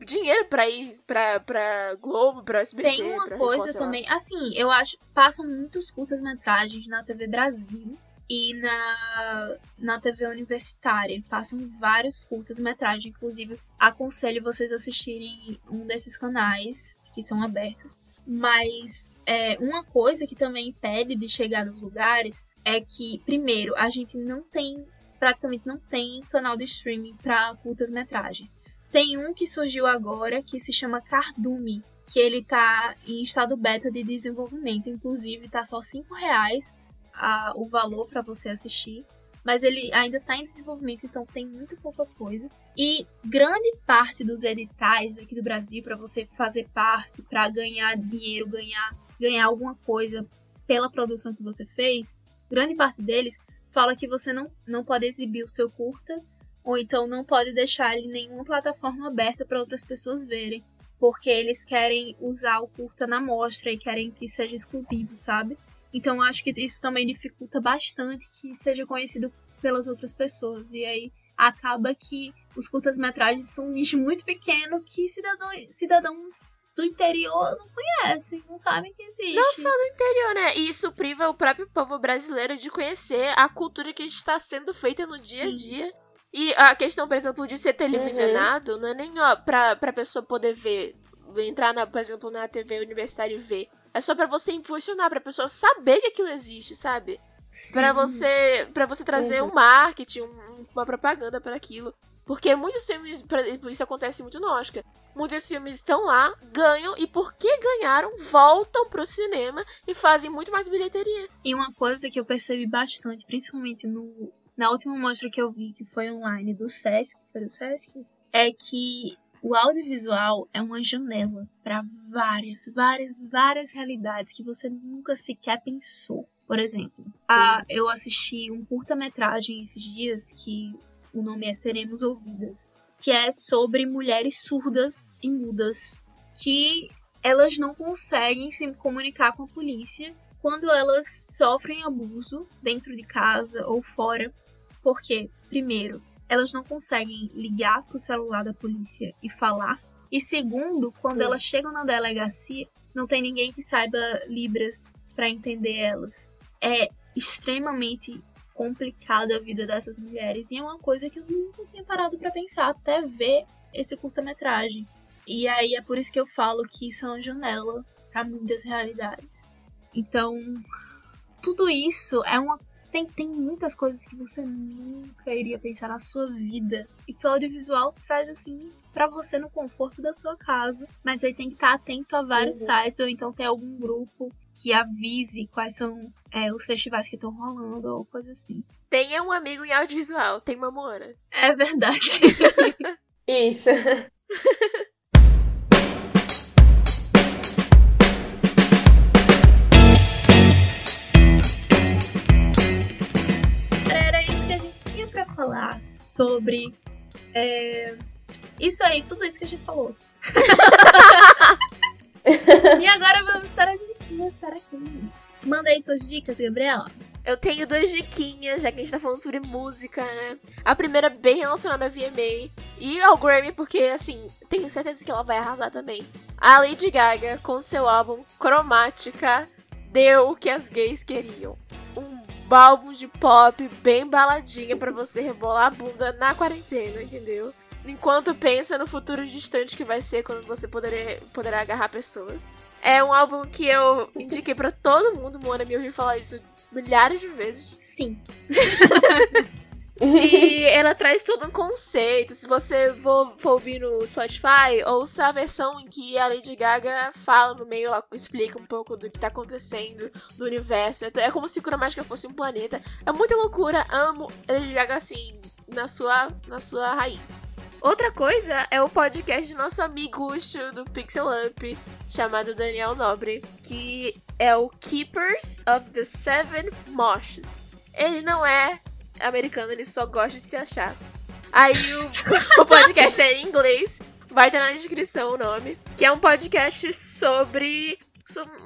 dinheiro pra ir pra, pra Globo, pra SBT. Tem uma coisa também. Assim, eu acho. Passam muitos curtas-metragens na TV Brasil e na, na TV universitária. Passam vários curtas-metragens. Inclusive, aconselho vocês a assistirem um desses canais que são abertos. Mas é, uma coisa que também impede de chegar nos lugares é que, primeiro, a gente não tem praticamente não tem canal de streaming para curtas metragens. Tem um que surgiu agora que se chama Cardume, que ele tá em estado beta de desenvolvimento, inclusive tá só cinco reais a, o valor para você assistir, mas ele ainda está em desenvolvimento, então tem muito pouca coisa. E grande parte dos editais aqui do Brasil para você fazer parte, para ganhar dinheiro, ganhar ganhar alguma coisa pela produção que você fez, grande parte deles fala que você não, não pode exibir o seu curta, ou então não pode deixar ele em nenhuma plataforma aberta para outras pessoas verem, porque eles querem usar o curta na mostra e querem que seja exclusivo, sabe? Então acho que isso também dificulta bastante que seja conhecido pelas outras pessoas. E aí acaba que os curtas-metragens são um nicho muito pequeno que cidadão, cidadãos do interior não conhecem, não sabem que existe. Não só do interior, né? E isso priva o próprio povo brasileiro de conhecer a cultura que está sendo feita no Sim. dia a dia. E a questão, por exemplo, de ser televisionado uhum. não é nem ó, pra, pra pessoa poder ver, entrar, na, por exemplo, na TV universitária e ver. É só para você impulsionar, pra pessoa saber que aquilo existe, sabe? para você para você trazer uhum. um marketing, um, uma propaganda para aquilo. Porque muitos filmes, isso acontece muito no Oscar. Muitos filmes estão lá, ganham e porque ganharam, voltam pro cinema e fazem muito mais bilheteria. E uma coisa que eu percebi bastante, principalmente no na última mostra que eu vi, que foi online do Sesc, foi do Sesc, é que o audiovisual é uma janela para várias, várias, várias realidades que você nunca sequer pensou. Por exemplo, a, eu assisti um curta-metragem esses dias que o nome é Seremos Ouvidas, que é sobre mulheres surdas e mudas que elas não conseguem se comunicar com a polícia quando elas sofrem abuso dentro de casa ou fora, porque primeiro, elas não conseguem ligar para o celular da polícia e falar, e segundo, quando elas chegam na delegacia, não tem ninguém que saiba libras para entender elas é extremamente complicada a vida dessas mulheres e é uma coisa que eu nunca tinha parado para pensar até ver esse curta-metragem. E aí é por isso que eu falo que isso é uma janela para muitas realidades. Então, tudo isso é uma tem, tem muitas coisas que você nunca iria pensar na sua vida e que o audiovisual traz assim para você no conforto da sua casa, mas aí tem que estar atento a vários uhum. sites ou então ter algum grupo que avise quais são é, os festivais que estão rolando ou coisa assim. Tenha um amigo em audiovisual, tem uma Moana. É verdade. Isso. falar sobre é, isso aí, tudo isso que a gente falou. e agora vamos para as diquinhas para quem? Manda aí suas dicas, Gabriela. Eu tenho duas diquinhas, já que a gente tá falando sobre música, né? A primeira bem relacionada a VMA e ao Grammy, porque, assim, tenho certeza que ela vai arrasar também. A Lady Gaga, com seu álbum Cromática, deu o que as gays queriam. Um álbum de pop bem baladinha para você rebolar a bunda na quarentena, entendeu? enquanto pensa no futuro distante que vai ser quando você poder, poderá agarrar pessoas. É um álbum que eu indiquei para todo mundo, Mona me ouviu falar isso milhares de vezes. Sim. E ela traz todo um conceito. Se você for, for, ouvir no Spotify, ouça a versão em que a Lady Gaga fala no meio, ela explica um pouco do que tá acontecendo, do universo. É, é como se Cura Mágica fosse um planeta. É muita loucura, amo Lady Gaga assim, na sua, na sua raiz. Outra coisa é o podcast de nosso amigo do Pixel Up, chamado Daniel Nobre, que é o Keepers of the Seven Moshes. Ele não é americano, ele só gosta de se achar. Aí o, o podcast é em inglês, vai estar na descrição o nome, que é um podcast sobre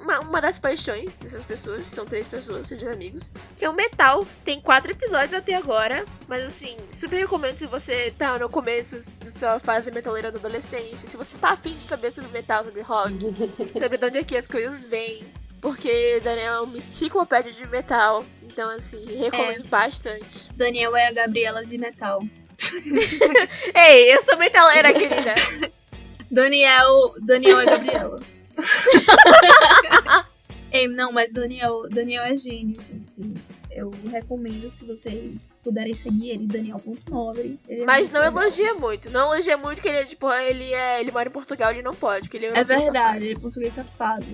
uma, uma, das paixões dessas pessoas, são três pessoas, três amigos, que é o metal. Tem quatro episódios até agora, mas assim, super recomendo se você tá no começo da sua fase metaleira da adolescência, se você tá afim de saber sobre metal, sobre rock, sobre de onde é que as coisas vêm, porque Daniel é uma enciclopédia de metal. Então, assim, recomendo é. bastante. Daniel é a Gabriela de metal. Ei, eu sou metaleira, querida. Daniel, Daniel é Gabriela. Ei, não, mas Daniel, Daniel é gênio, gente. Eu recomendo se vocês puderem seguir ele, Daniel.nobre. É mas não legal. elogia muito. Não elogia muito que ele é, tipo, ele é. Ele mora em Portugal, ele não pode. Ele é, é verdade, ele é português safado.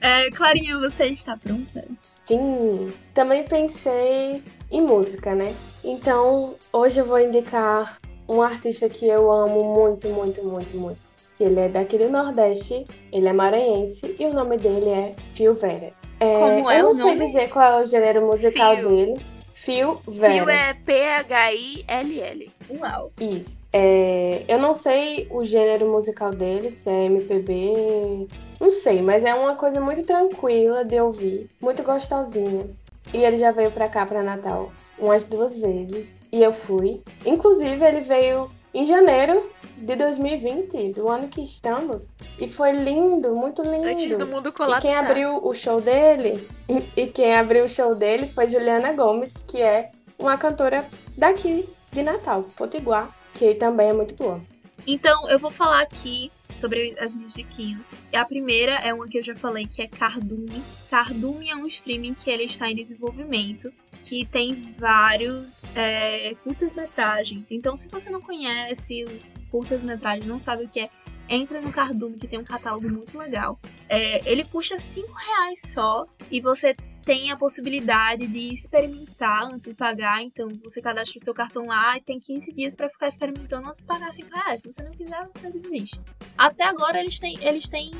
É, Clarinha, você está pronta? Sim, também pensei em música, né? Então, hoje eu vou indicar um artista que eu amo muito, muito, muito, muito. Ele é daqui do Nordeste, ele é maranhense e o nome dele é Phil Vera. É, Como é eu não sei dizer qual é o gênero musical Phil. dele. Phil Vera. Phil é P-H-I-L-L. Uau. Isso. É, eu não sei o gênero musical dele, se é MPB, não sei, mas é uma coisa muito tranquila de ouvir, muito gostosinha. E ele já veio pra cá, pra Natal, umas duas vezes, e eu fui. Inclusive, ele veio em janeiro de 2020, do ano que estamos, e foi lindo, muito lindo. Antes do mundo colapsar. E quem abriu o show dele, e quem abriu o show dele foi Juliana Gomes, que é uma cantora daqui de Natal, Potiguar que também é muito boa. Então, eu vou falar aqui sobre as minhas diquinhas. A primeira é uma que eu já falei, que é Cardume. Cardume é um streaming que ele está em desenvolvimento, que tem vários é, curtas-metragens. Então, se você não conhece os curtas-metragens, não sabe o que é, entra no Cardume, que tem um catálogo muito legal. É, ele custa 5 reais só, e você tem a possibilidade de experimentar antes de pagar. Então, você cadastra o seu cartão lá e tem 15 dias para ficar experimentando antes de pagar 5 reais. Se você não quiser, você desiste. Até agora, eles têm, eles têm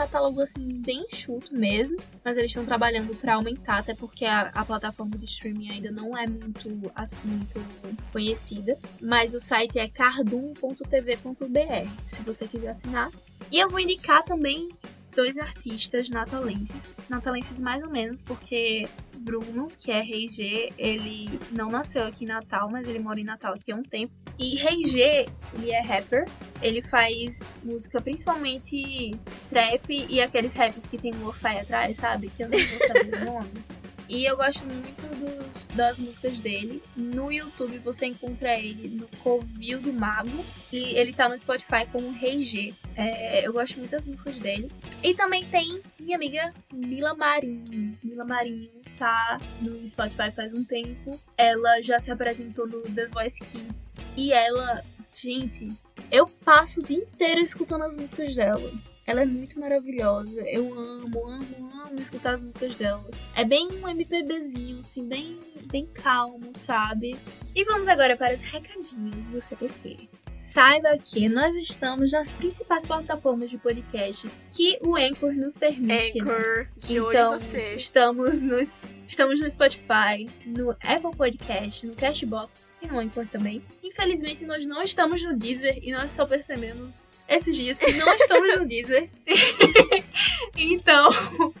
catálogo assim bem enxuto mesmo, mas eles estão trabalhando para aumentar, até porque a, a, plataforma de streaming ainda não é muito, muito conhecida. Mas o site é cardum.tv.br, se você quiser assinar. E eu vou indicar também dois artistas natalenses. Natalenses mais ou menos, porque Bruno, que é Rei G, ele não nasceu aqui em Natal, mas ele mora em Natal aqui há um tempo. E Rei G, ele é rapper. Ele faz música principalmente trap e aqueles raps que tem um lo-fi atrás, sabe? Que eu não vou saber o nome. E eu gosto muito dos, das músicas dele. No YouTube você encontra ele no Covil do Mago. E ele tá no Spotify como Rei G. É, eu gosto muito das músicas dele. E também tem minha amiga Mila Marinho. Mila Marinho tá no Spotify faz um tempo. Ela já se apresentou no The Voice Kids. E ela, gente, eu passo o dia inteiro escutando as músicas dela. Ela é muito maravilhosa. Eu amo, amo, amo escutar as músicas dela. É bem um MPBzinho, assim, bem, bem calmo, sabe? E vamos agora para os recadinhos do CPQ. Saiba que nós estamos nas principais plataformas de podcast que o Anchor nos permite. Né? Anchor, de então, você. estamos nos estamos no Spotify, no Apple Podcast, no Cashbox e no Anchor também. Infelizmente, nós não estamos no Deezer e nós só percebemos esses dias que não estamos no Deezer. então,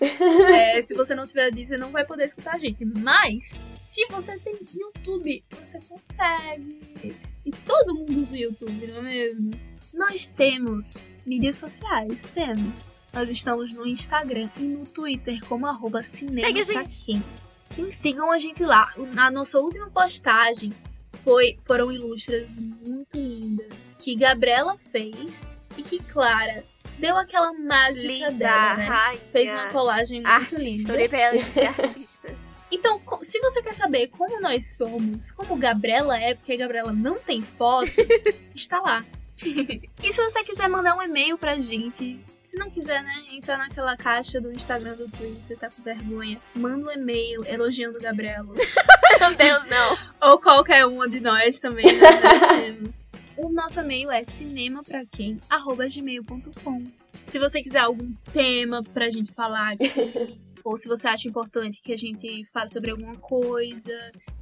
é, se você não tiver Deezer, não vai poder escutar a gente. Mas, se você tem YouTube, você consegue. E todo mundo usa o YouTube, não é mesmo? Nós temos mídias sociais, temos. Nós estamos no Instagram e no Twitter como arroba cinema Segue a gente. Sim, sigam a gente lá. Na nossa última postagem foi, foram ilustras muito lindas que Gabriela fez e que Clara deu aquela mágica Linda, dela, né? rainha, Fez uma colagem muito artista. linda. Olhei pra ela e disse artista. Então, se você quer saber como nós somos, como Gabriela é, porque a Gabriela não tem fotos, está lá. e se você quiser mandar um e-mail pra gente, se não quiser, né, entrar naquela caixa do Instagram, do Twitter, tá com vergonha, manda um e-mail elogiando Gabriela. Meu Deus, não. Ou qualquer uma de nós também nós merecemos. O nosso e-mail é cinemapraquem@gmail.com. Se você quiser algum tema pra gente falar aqui, ou se você acha importante que a gente fale sobre alguma coisa,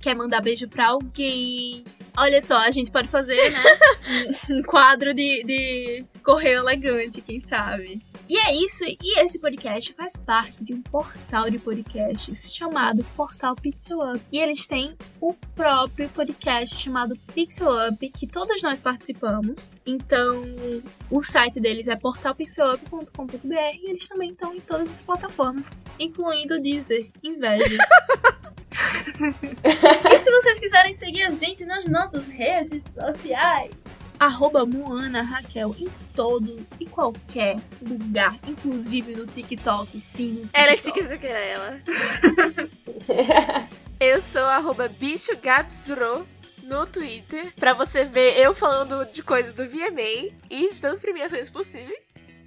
quer mandar beijo pra alguém, olha só, a gente pode fazer, né? um, quadro de, de correio elegante, quem sabe. E é isso, e esse podcast faz parte de um portal de podcasts chamado Portal Pixel Up. E eles têm o próprio podcast chamado Pixel Up, que todos nós participamos. Então, o site deles é portalpixelup.com.br e eles também estão em todas as plataformas, incluindo o Deezer. Inveja. e se vocês quiserem seguir a gente nas nossas redes sociais, arroba Moana Raquel em todo e qualquer lugar, inclusive no TikTok, sim, no TikTok. Ela é tiktokeira, ela. Eu sou arroba bicho Gabsro no Twitter. Pra você ver eu falando de coisas do VMA e de todas as premiações possíveis.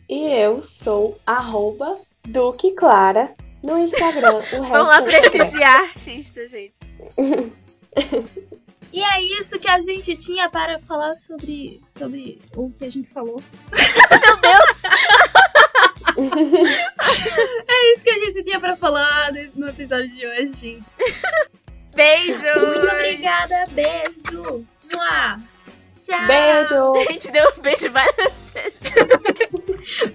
E eu sou arroba Duque Clara no Instagram. O Vamos lá é prestigiar artista, gente. E é isso que a gente tinha para falar sobre, sobre o que a gente falou. é isso que a gente tinha para falar no episódio de hoje, gente. Beijo! Muito obrigada, beijo. Mua. Tchau. Beijo! A gente deu um beijo várias vezes.